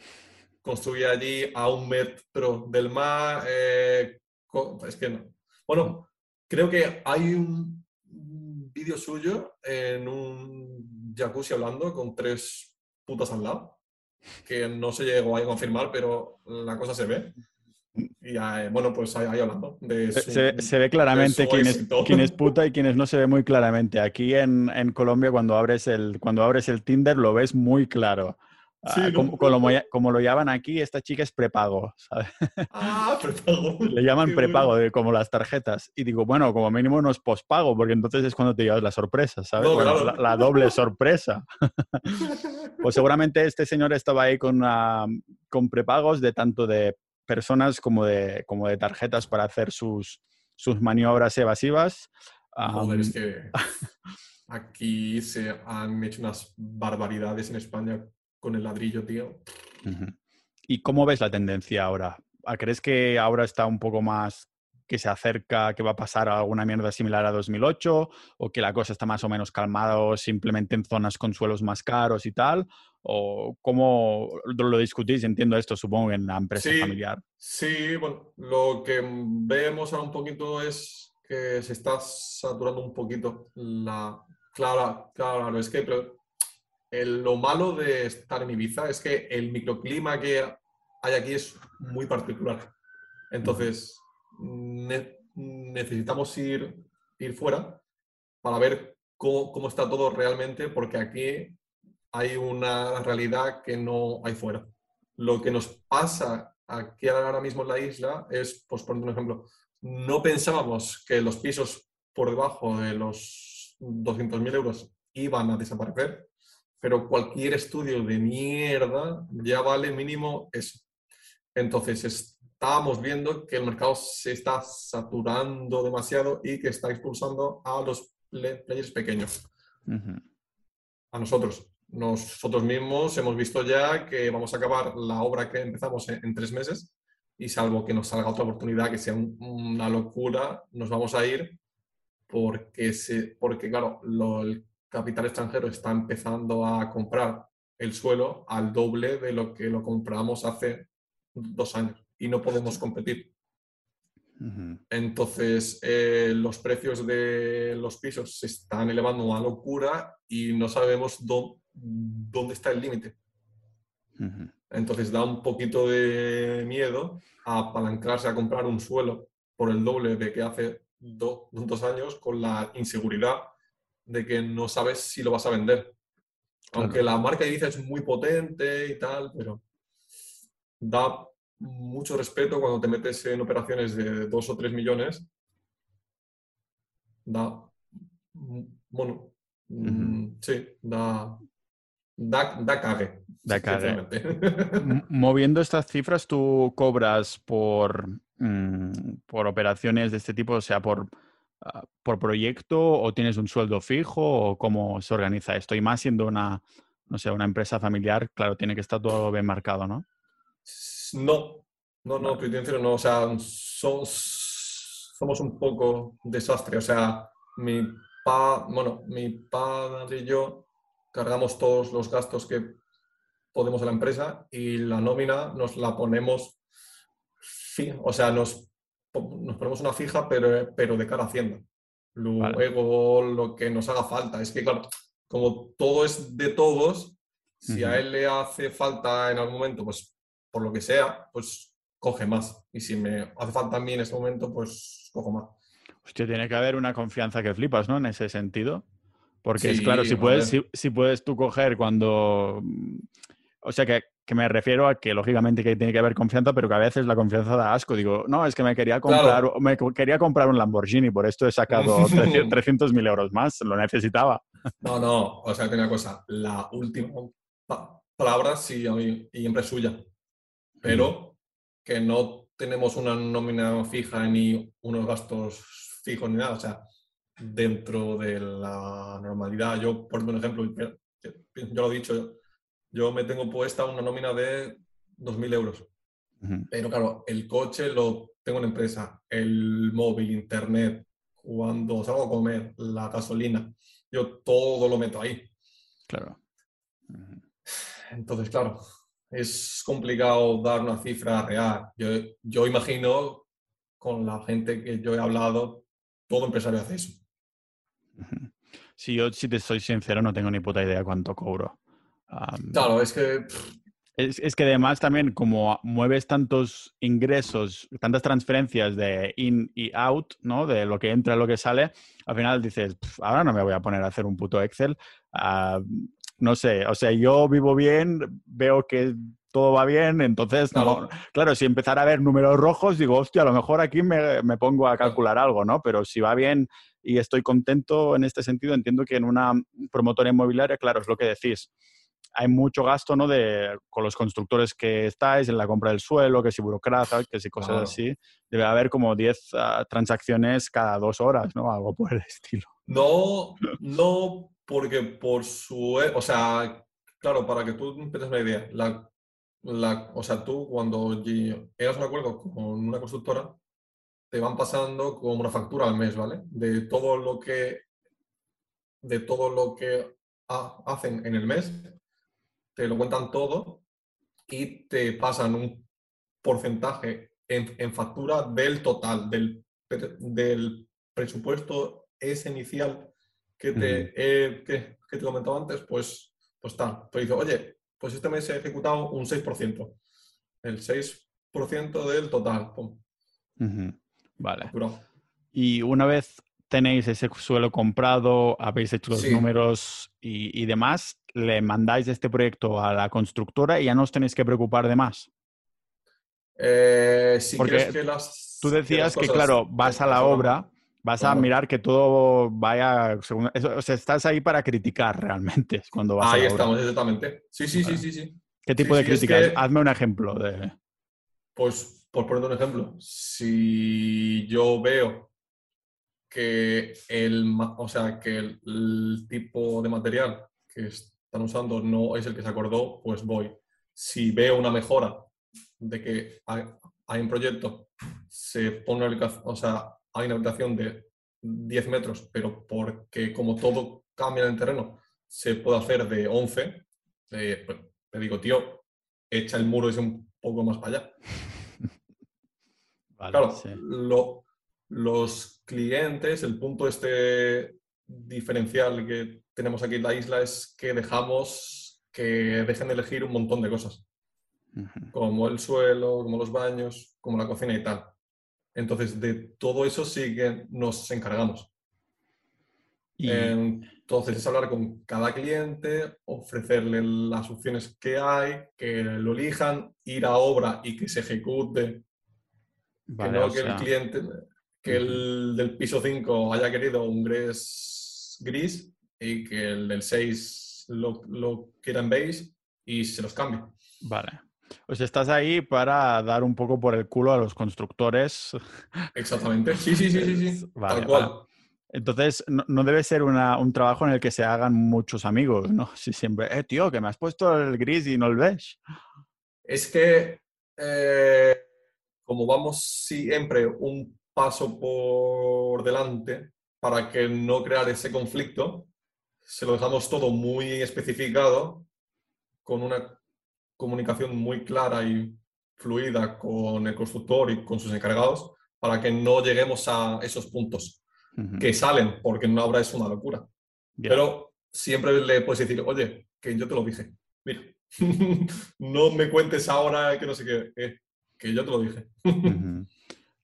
construía allí a un metro del mar. Eh, es que no. Bueno, creo que hay un vídeo suyo en un jacuzzi hablando con tres putas al lado, que no se llegó a confirmar, pero la cosa se ve. Y eh, bueno, pues ahí, hablando. se, ve claramente quién es, quién es, [laughs] puta y quién es no se ve muy claramente. Aquí en, en, Colombia, cuando abres, el, cuando abres el Tinder, lo ves muy claro. Ah, como, como, lo llaman aquí, esta chica es prepago, ¿sabes? Ah, [laughs] prepago. Le llaman prepago, como las tarjetas. Y digo, bueno, como mínimo no es pospago, porque entonces es cuando te llevas la sorpresa, ¿sabes? la, doble sorpresa. [laughs] [laughs] pues seguramente este señor estaba ahí con, con prepagos de tanto de personas como de, como de tarjetas para hacer sus, sus maniobras evasivas. es que aquí se han hecho unas barbaridades en España con el ladrillo, tío. ¿Y cómo ves la tendencia ahora? ¿Crees que ahora está un poco más que se acerca, que va a pasar alguna mierda similar a 2008? ¿O que la cosa está más o menos calmada o simplemente en zonas con suelos más caros y tal? ¿O cómo lo discutís? Entiendo esto, supongo, en la empresa familiar. Sí, bueno, lo que vemos ahora un poquito es que se está saturando un poquito la... Claro, claro, es que lo malo de estar en Ibiza es que el microclima que hay aquí es muy particular. Entonces, necesitamos ir, ir fuera para ver cómo, cómo, está todo realmente, porque aquí hay una realidad que no hay fuera. Lo que nos pasa aquí ahora mismo en la isla es, pues por un ejemplo, no pensábamos que los pisos por debajo de los 200.000 euros iban a desaparecer pero cualquier estudio de mierda ya vale mínimo eso. Entonces, estábamos viendo que el mercado se está saturando demasiado y que está expulsando a los players pequeños. A nosotros. Nosotros mismos hemos visto ya que vamos a acabar la obra que empezamos en, tres meses y salvo que nos salga otra oportunidad que sea una locura, nos vamos a ir porque, se, porque claro, lo, el capital extranjero está empezando a comprar el suelo al doble de lo que lo compramos hace dos años y no podemos competir. Entonces, eh, los precios de los pisos se están elevando a locura y no sabemos dónde está el límite. Entonces, da un poquito de miedo a apalancarse a comprar un suelo por el doble de que hace dos años con la inseguridad de que no sabes si lo vas a vender. Aunque la marca dice es muy potente y tal, pero da mucho respeto cuando te metes en operaciones de dos o tres millones. Da, bueno, mm, sí, da, da, da cague. Da cague. Moviendo estas cifras, ¿tú cobras por, mm, por operaciones de este tipo, o sea, por Ah, por proyecto o tienes un sueldo fijo o cómo se organiza esto? Y más siendo una, no sé, una empresa familiar, claro, tiene que estar todo bien marcado, ¿no? No, no, no, no. O sea, somos un poco desastre. O sea, mi pa, bueno, mi padre y yo cargamos todos los gastos que podemos a la empresa y la nómina nos la ponemos, o sea, nos nos ponemos una fija, pero, pero de cara a Hacienda. luego lo que nos haga falta. Es que, claro, como todo es de todos, si a él le hace falta en algún momento, pues por lo que sea, pues coge más. Y si me hace falta a mí en ese momento, pues cojo más. Hostia, tiene que haber una confianza que flipas, ¿no? En ese sentido. Porque es claro, si puedes, si, puedes tú coger cuando. O sea que, me refiero a que lógicamente que tiene que haber confianza, pero que a veces la confianza da asco. Digo, no, es que me quería comprar, me quería comprar un Lamborghini, por esto he sacado [laughs] 300.000 euros más, lo necesitaba. No, no, o sea, tenía cosa. La última palabra sí y siempre es suya, pero que no tenemos una nómina fija ni unos gastos fijos ni nada. O sea, dentro de la normalidad. Yo, por ejemplo, yo lo he dicho, yo me tengo puesta una nómina de 2.000 euros. Pero claro, el coche lo tengo en empresa, el móvil, internet, cuando salgo a comer, la gasolina, yo todo lo meto ahí. Claro. Entonces, claro, es complicado dar una cifra real. Yo, yo imagino, con la gente que yo he hablado, todo empresario hace eso. Si yo, si te soy sincero, no tengo ni puta idea cuánto cobro. Claro, es que... Es, que además también como mueves tantos ingresos, tantas transferencias de in y out, ¿no? De lo que entra lo que sale, al final dices, ahora no me voy a poner a hacer un puto Excel. no sé, o sea, yo vivo bien, veo que todo va bien, entonces, claro, si empezar a ver números rojos, digo, hostia, a lo mejor aquí me, me pongo a calcular algo, ¿no? Pero si va bien y estoy contento en este sentido. Entiendo que en una promotora inmobiliaria, claro, es lo que decís. Hay mucho gasto ¿no? de, con los constructores que estáis, en la compra del suelo, que si burocracia, que si cosas así. Debe haber como 10 ah, transacciones cada dos horas, ¿no? Algo por el estilo. No, no, porque por su... O sea, claro, para que tú empieces una idea, la, la, o sea, tú cuando llegas a un acuerdo con una constructora, te van pasando como una factura al mes, ¿vale? De todo lo que, de todo lo que hacen en el mes, te lo cuentan todo y te pasan un porcentaje en, factura del total, del, del, presupuesto ese inicial que te, que, te comentaba antes, pues, pues está. Te dice, oye, pues este mes he ejecutado un 6%. El 6% del total. Vale. Y una vez tenéis ese suelo comprado, habéis hecho los números y, demás, le mandáis este proyecto a la constructora y ya no os tenéis que preocupar de más. Eh, si Porque que las, tú decías que, claro, vas a la obra, vas a mirar que todo vaya según... o sea, estás ahí para criticar realmente [laughs] cuando vas ahí a la estamos, exactamente. Sí, sí, sí, sí, sí. ¿Qué tipo de críticas? Hazme un ejemplo de... Pues por poner un ejemplo, si yo veo que el, o sea, que el, tipo de material que están usando no es el que se acordó, pues voy. Si veo una mejora de que hay, un proyecto, se pone o sea, hay una habitación de 10 metros, pero porque como todo cambia en el terreno, se puede hacer de 11, eh, pues, le digo, tío, echa el muro ese un poco más para allá [laughs] claro, los clientes, el punto este diferencial que tenemos aquí en la isla es que dejamos que dejen de elegir un montón de cosas, como el suelo, como los baños, como la cocina y tal. Entonces, de todo eso sí que nos encargamos. Entonces, es hablar con cada cliente, ofrecerle las opciones que hay, que lo elijan, ir a obra y que se ejecute que no que el cliente, que el del piso 5 haya querido un gris gris y que el del 6 lo, lo quiera en beige y se los cambie. Vale. Pues estás ahí para dar un poco por el culo a los constructores. Exactamente. Sí, sí, sí, sí. sí. [laughs] Tal cual. Entonces, no, debe ser un trabajo en el que se hagan muchos amigos, ¿no? [laughs] Si siempre, eh, tío, que me has puesto el gris y no el beige. Es que eh, como vamos siempre un paso por delante para que no crear ese conflicto, se lo dejamos todo muy especificado, con una comunicación muy clara y fluida con el constructor y con sus encargados, para que no lleguemos a esos puntos. que salen, porque una obra es una locura. Pero siempre le puedes decir, oye, que yo te lo dije. Mira, [laughs] no me cuentes ahora que no sé qué, eh, que yo te lo dije.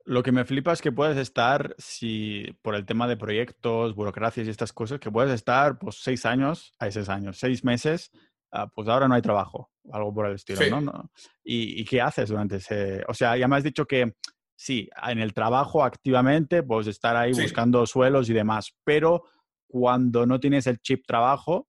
Lo que me flipa es que puedes estar, si por el tema de proyectos, burocracias y estas cosas, que puedes estar pues seis años, a seis años, seis meses, ah, pues ahora no hay trabajo, algo por el estilo, ¿no? ¿Y, qué haces durante ese...? O sea, ya me has dicho que sí, en el trabajo activamente, pues estar ahí buscando suelos y demás, pero cuando no tienes el chip trabajo,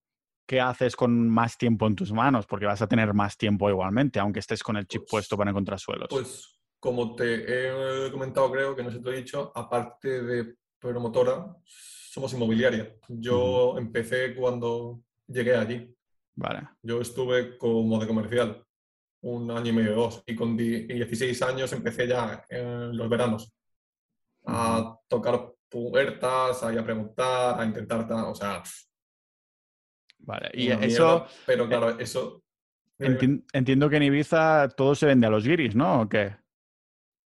¿qué haces con más tiempo en tus manos? Porque vas a tener más tiempo igualmente, aunque estés con el chip pues puesto para encontrar suelos. Pues como te he comentado, creo que no se te he dicho, aparte de promotora, somos inmobiliaria. Yo empecé cuando llegué allí. Vale. Yo estuve como de comercial un año y medio, dos, y con 16 años empecé ya en los veranos a tocar puertas, a, a preguntar, a intentar, o sea... Vale, y eso... pero eh, claro, eso... entiendo que en Ibiza todo se vende a los guiris, ¿no? ¿O qué?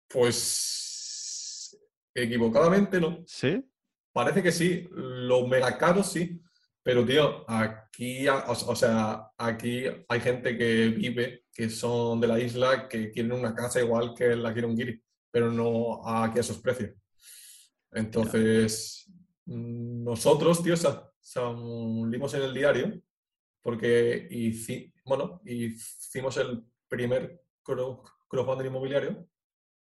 Pues equivocadamente no. ¿Sí? Parece que sí. Lo mega caro sí. Pero, tío, aquí, o, sea, aquí hay gente que vive, que son de la isla, que quieren una casa igual que la quiere un guiri, pero no aquí a esos precios. Entonces, nosotros, tío, salimos en el diario porque bueno, hicimos el primer crowdfunding inmobiliario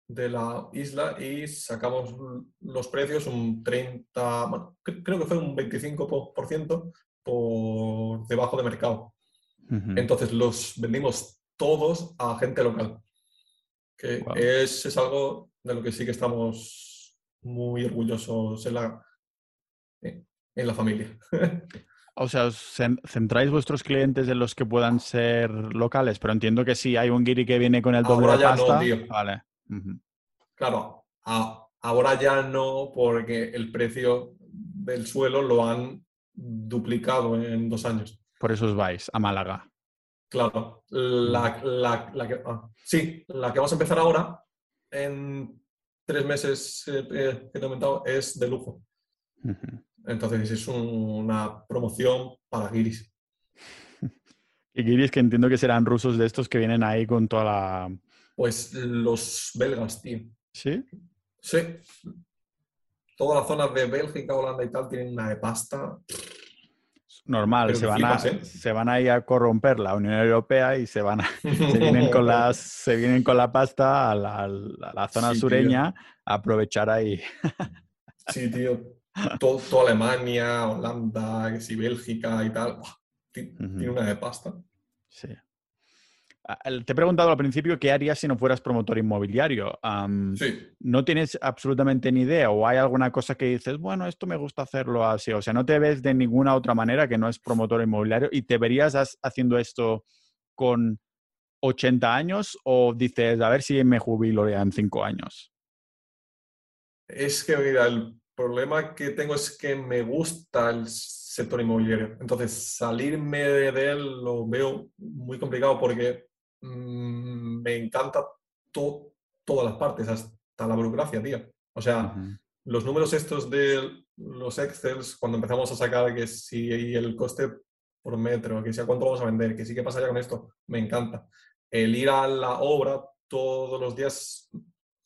de la isla y sacamos los precios un 30, bueno, creo que fue un 25% por debajo de mercado. Entonces los vendimos todos a gente local, que es, es, algo de lo que sí que estamos muy orgullosos en la, en la familia. [laughs] O sea, centráis vuestros clientes en los que puedan ser locales, pero entiendo que si hay un guiri que viene con el doble de pasta, vale. Claro, ahora ya no, porque el precio del suelo lo han duplicado en dos años. Por eso os vais a Málaga. Claro, la, que, ah, sí, la que vamos a empezar ahora, en tres meses eh, eh, que te he comentado, es de lujo. Entonces es una promoción para guiris. [laughs] y guiris que entiendo que serán rusos de estos que vienen ahí con toda la pues los belgas, tío. ¿Sí? Sí. Todas las zonas de Bélgica, Holanda y tal tienen una de pasta. Normal, se van, a, ¿eh? se van a ir a corromper la Unión Europea y se van a, [laughs] se vienen con las se vienen con la pasta a la, zona sureña a aprovechar ahí. [laughs] sí, tío. Todo, Alemania, Holanda, Bélgica y tal. Tiene una de pasta. Sí. Ah, te he preguntado al principio qué harías si no fueras promotor inmobiliario. sí. ¿No tienes absolutamente ni idea o hay alguna cosa que dices, bueno, esto me gusta hacerlo así? O sea, no te ves de ninguna otra manera que no es promotor inmobiliario y te verías haciendo esto con 80 años o dices, a ver si me jubilo ya en 5 años? Es que, mira, el problema que tengo es que me gusta el sector inmobiliario. Entonces, salirme de él lo veo muy complicado porque Mm, me encanta todas las partes, hasta la burocracia, tío. O sea, los números estos de los Excels, cuando empezamos a sacar que si el coste por metro, que sea cuánto vamos a vender, que sí que pasaría con esto, me encanta. El ir a la obra todos los días,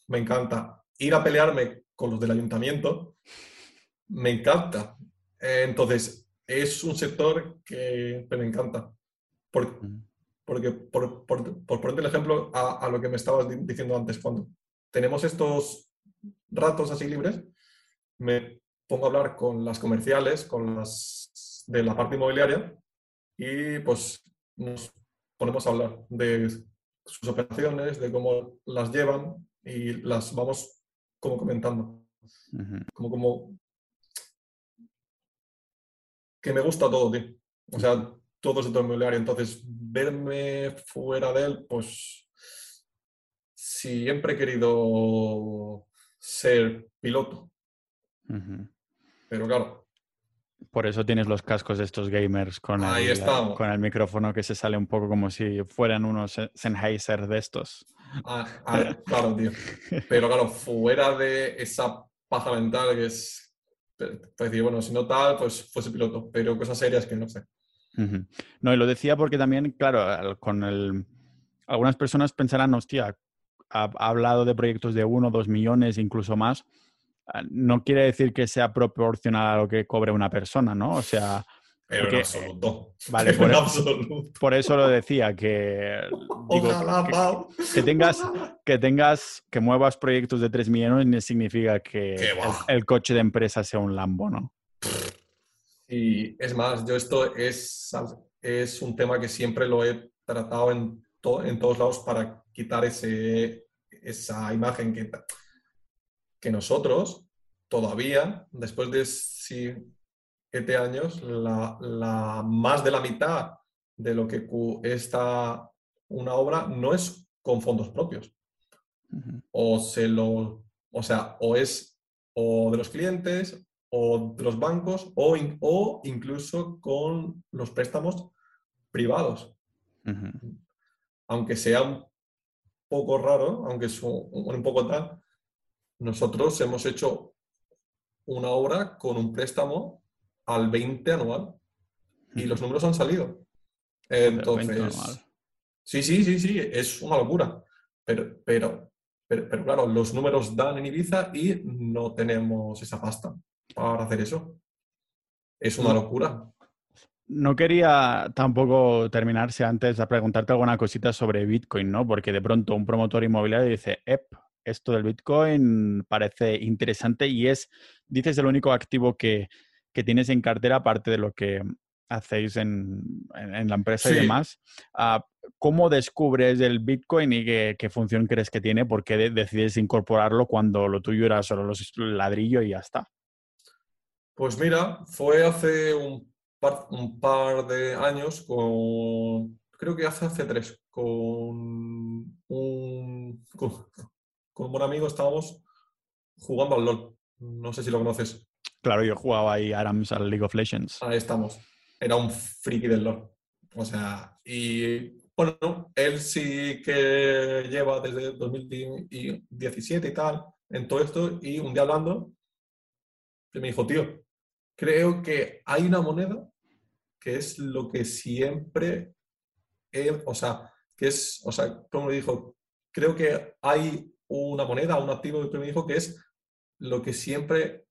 me encanta. Ir a pelearme con los del ayuntamiento, me encanta. Entonces, es un sector que me encanta. Porque, porque, por, por, por ponerte el ejemplo a, lo que me estabas diciendo antes, cuando tenemos estos ratos así libres, me pongo a hablar con las comerciales, con las de la parte inmobiliaria, y pues nos ponemos a hablar de sus operaciones, de cómo las llevan y las vamos como comentando. Como, como que me gusta todo, tío. O sea, todo el sector inmobiliario. Entonces, verme fuera de él, pues siempre he querido ser piloto. Pero claro. Por eso tienes los cascos de estos gamers con el, con el micrófono que se sale un poco como si fueran unos Sennheiser de estos. Ah, ah, claro, tío. Pero claro, fuera de esa paja mental que es Pues decir, bueno, si no tal, pues fuese piloto, pero cosas serias que no sé. No, y lo decía porque también, claro, con el... Algunas personas pensarán, hostia, ha, hablado de proyectos de uno, dos millones, incluso más. Ah, no quiere decir que sea proporcional a lo que cobre una persona, ¿no? O sea, pero en absoluto. [laughs] Vale, por, absoluto. por, eso lo decía, que, [laughs] que, tengas, que tengas, que muevas proyectos de 3 millones no significa que el, coche de empresa sea un Lambo, ¿no? Y es más, yo esto es, es un tema que siempre lo he tratado en, en todos lados para quitar ese, esa imagen que, que nosotros todavía, después de si siete años, la, más de la mitad de lo que está una obra no es con fondos propios. O se lo, o sea, o es o de los clientes, o de los bancos, o, o incluso con los préstamos privados. Aunque sea un poco raro, aunque es un, un poco tal, nosotros hemos hecho una obra con un préstamo al 20 anual y los números han salido. Entonces, sí, sí, sí, sí, es una locura. Pero, pero, pero, claro, los números dan en Ibiza y no tenemos esa pasta para hacer eso. Es una locura. No quería tampoco terminarse antes de preguntarte alguna cosita sobre Bitcoin, ¿no? Porque de pronto un promotor inmobiliario dice, ep, esto del Bitcoin parece interesante y es, dices, el único activo que, que tienes en cartera, aparte de lo que hacéis en, la empresa y demás. Ah, ¿Cómo descubres el Bitcoin y qué, función crees que tiene? ¿Por qué decides incorporarlo cuando lo tuyo era solo los ladrillos y ya está? Pues mira, fue hace un par, un par de años con, creo que hace, hace tres, con un, con, con un buen amigo estábamos jugando al LOL. No sé si lo conoces. Claro, yo jugaba ahí Arams al League of Legends. Ahí estamos. Era un friki del LoL. O sea, y bueno, él sí que lleva desde 2017 y tal en todo esto y un día hablando me dijo, tío, creo que hay una moneda que es lo que siempre, he, o sea, que es, o sea, como me dijo, creo que hay una moneda, un activo que me dijo que es lo que siempre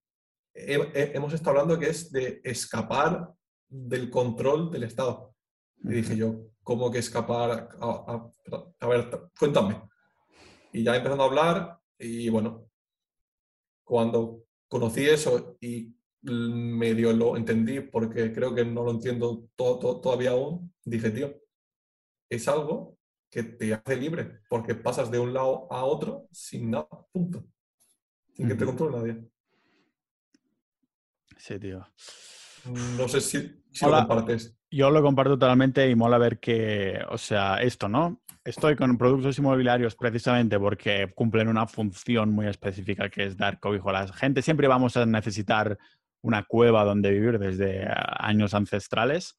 hemos estado hablando que es de escapar del control del Estado. Y dije yo, ¿cómo que escapar? A, ver, cuéntame. Y ya empezando a hablar y bueno, cuando conocí eso y medio lo entendí porque creo que no lo entiendo todo, todavía aún, dije, tío, es algo que te hace libre porque pasas de un lado a otro sin nada, punto. Sin que te controle nadie. Sí, tío. No sé si, lo compartes. Yo lo comparto totalmente y mola ver que, o sea, esto, ¿no? Estoy con productos inmobiliarios precisamente porque cumplen una función muy específica que es dar cobijo a la gente. Siempre vamos a necesitar una cueva donde vivir desde años ancestrales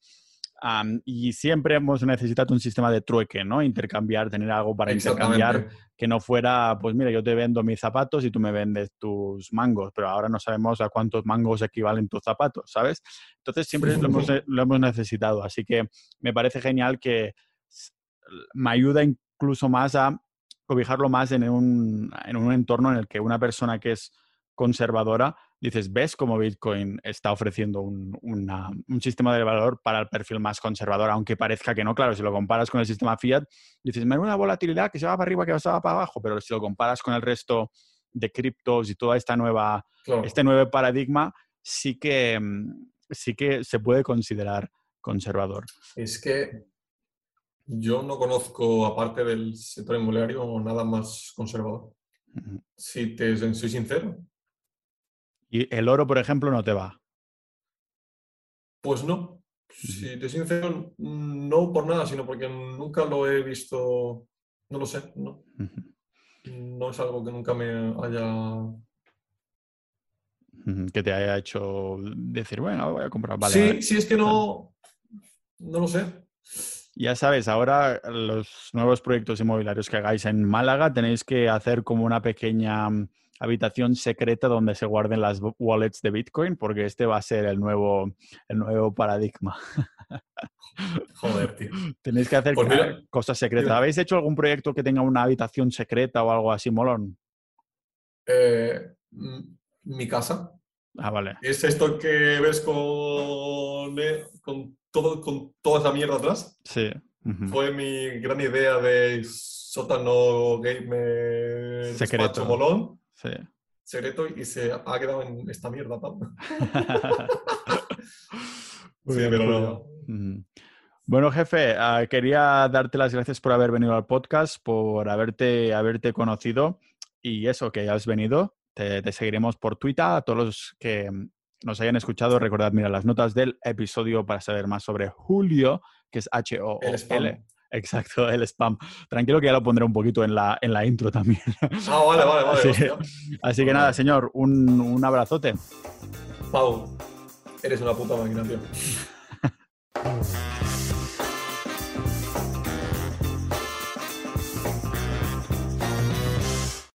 y siempre hemos necesitado un sistema de trueque, ¿no? Intercambiar, tener algo para intercambiar que no fuera, pues mira, yo te vendo mis zapatos y tú me vendes tus mangos, pero ahora no sabemos a cuántos mangos equivalen tus zapatos, ¿sabes? Entonces siempre lo hemos, lo hemos necesitado, así que me parece genial que me ayuda incluso más a cobijarlo más en un, en un entorno en el que una persona que es conservadora dices, ¿ves cómo Bitcoin está ofreciendo un, sistema de valor para el perfil más conservador? Aunque parezca que no, claro, si lo comparas con el sistema fiat, dices, me da una volatilidad que se va para arriba, que va para abajo, pero si lo comparas con el resto de criptos y toda esta nueva, este nuevo paradigma, sí que, mm, sí que se puede considerar conservador. Es que yo no conozco, aparte del sector inmobiliario, nada más conservador. Si te soy sincero, ¿Y el oro, por ejemplo, no te va? Pues no. Si te sincero, no por nada, sino porque nunca lo he visto, no lo sé, no. No es algo que nunca me haya... Que te haya hecho decir, bueno, voy a comprar. sí, sí, es que no, no lo sé. Ya sabes, ahora los nuevos proyectos inmobiliarios que hagáis en Málaga tenéis que hacer como una pequeña habitación secreta donde se guarden las wallets de Bitcoin, porque este va a ser el nuevo, el nuevo paradigma. Joder, tío. [laughs] Tenéis que hacer Pues mira- cosas secretas. ¿Habéis hecho algún proyecto que tenga una habitación secreta o algo así molón? Eh, mi casa. Ah, vale. Es esto que ves con, eh, con, todo, con toda esa mierda atrás. Sí. Fue mi gran idea de sótano gamer Secreto. molón, Sí. secreto, y se ha quedado en esta mierda. [laughs] Muy Sí, bien, pero no. Bueno, jefe, ah, quería darte las gracias por haber venido al podcast, por haberte, haberte conocido y eso, que hayas venido. Te, te seguiremos por Twitter. A todos los que nos hayan escuchado, recordad mirar las notas del episodio para saber más sobre Julio, que es spam. Exacto, el spam. Tranquilo que ya lo pondré un poquito en la, en la intro también. Ah, vale, vale, vale. Así, que nada, señor, un, un abrazote. Pau, eres una puta máquina, tío. [laughs]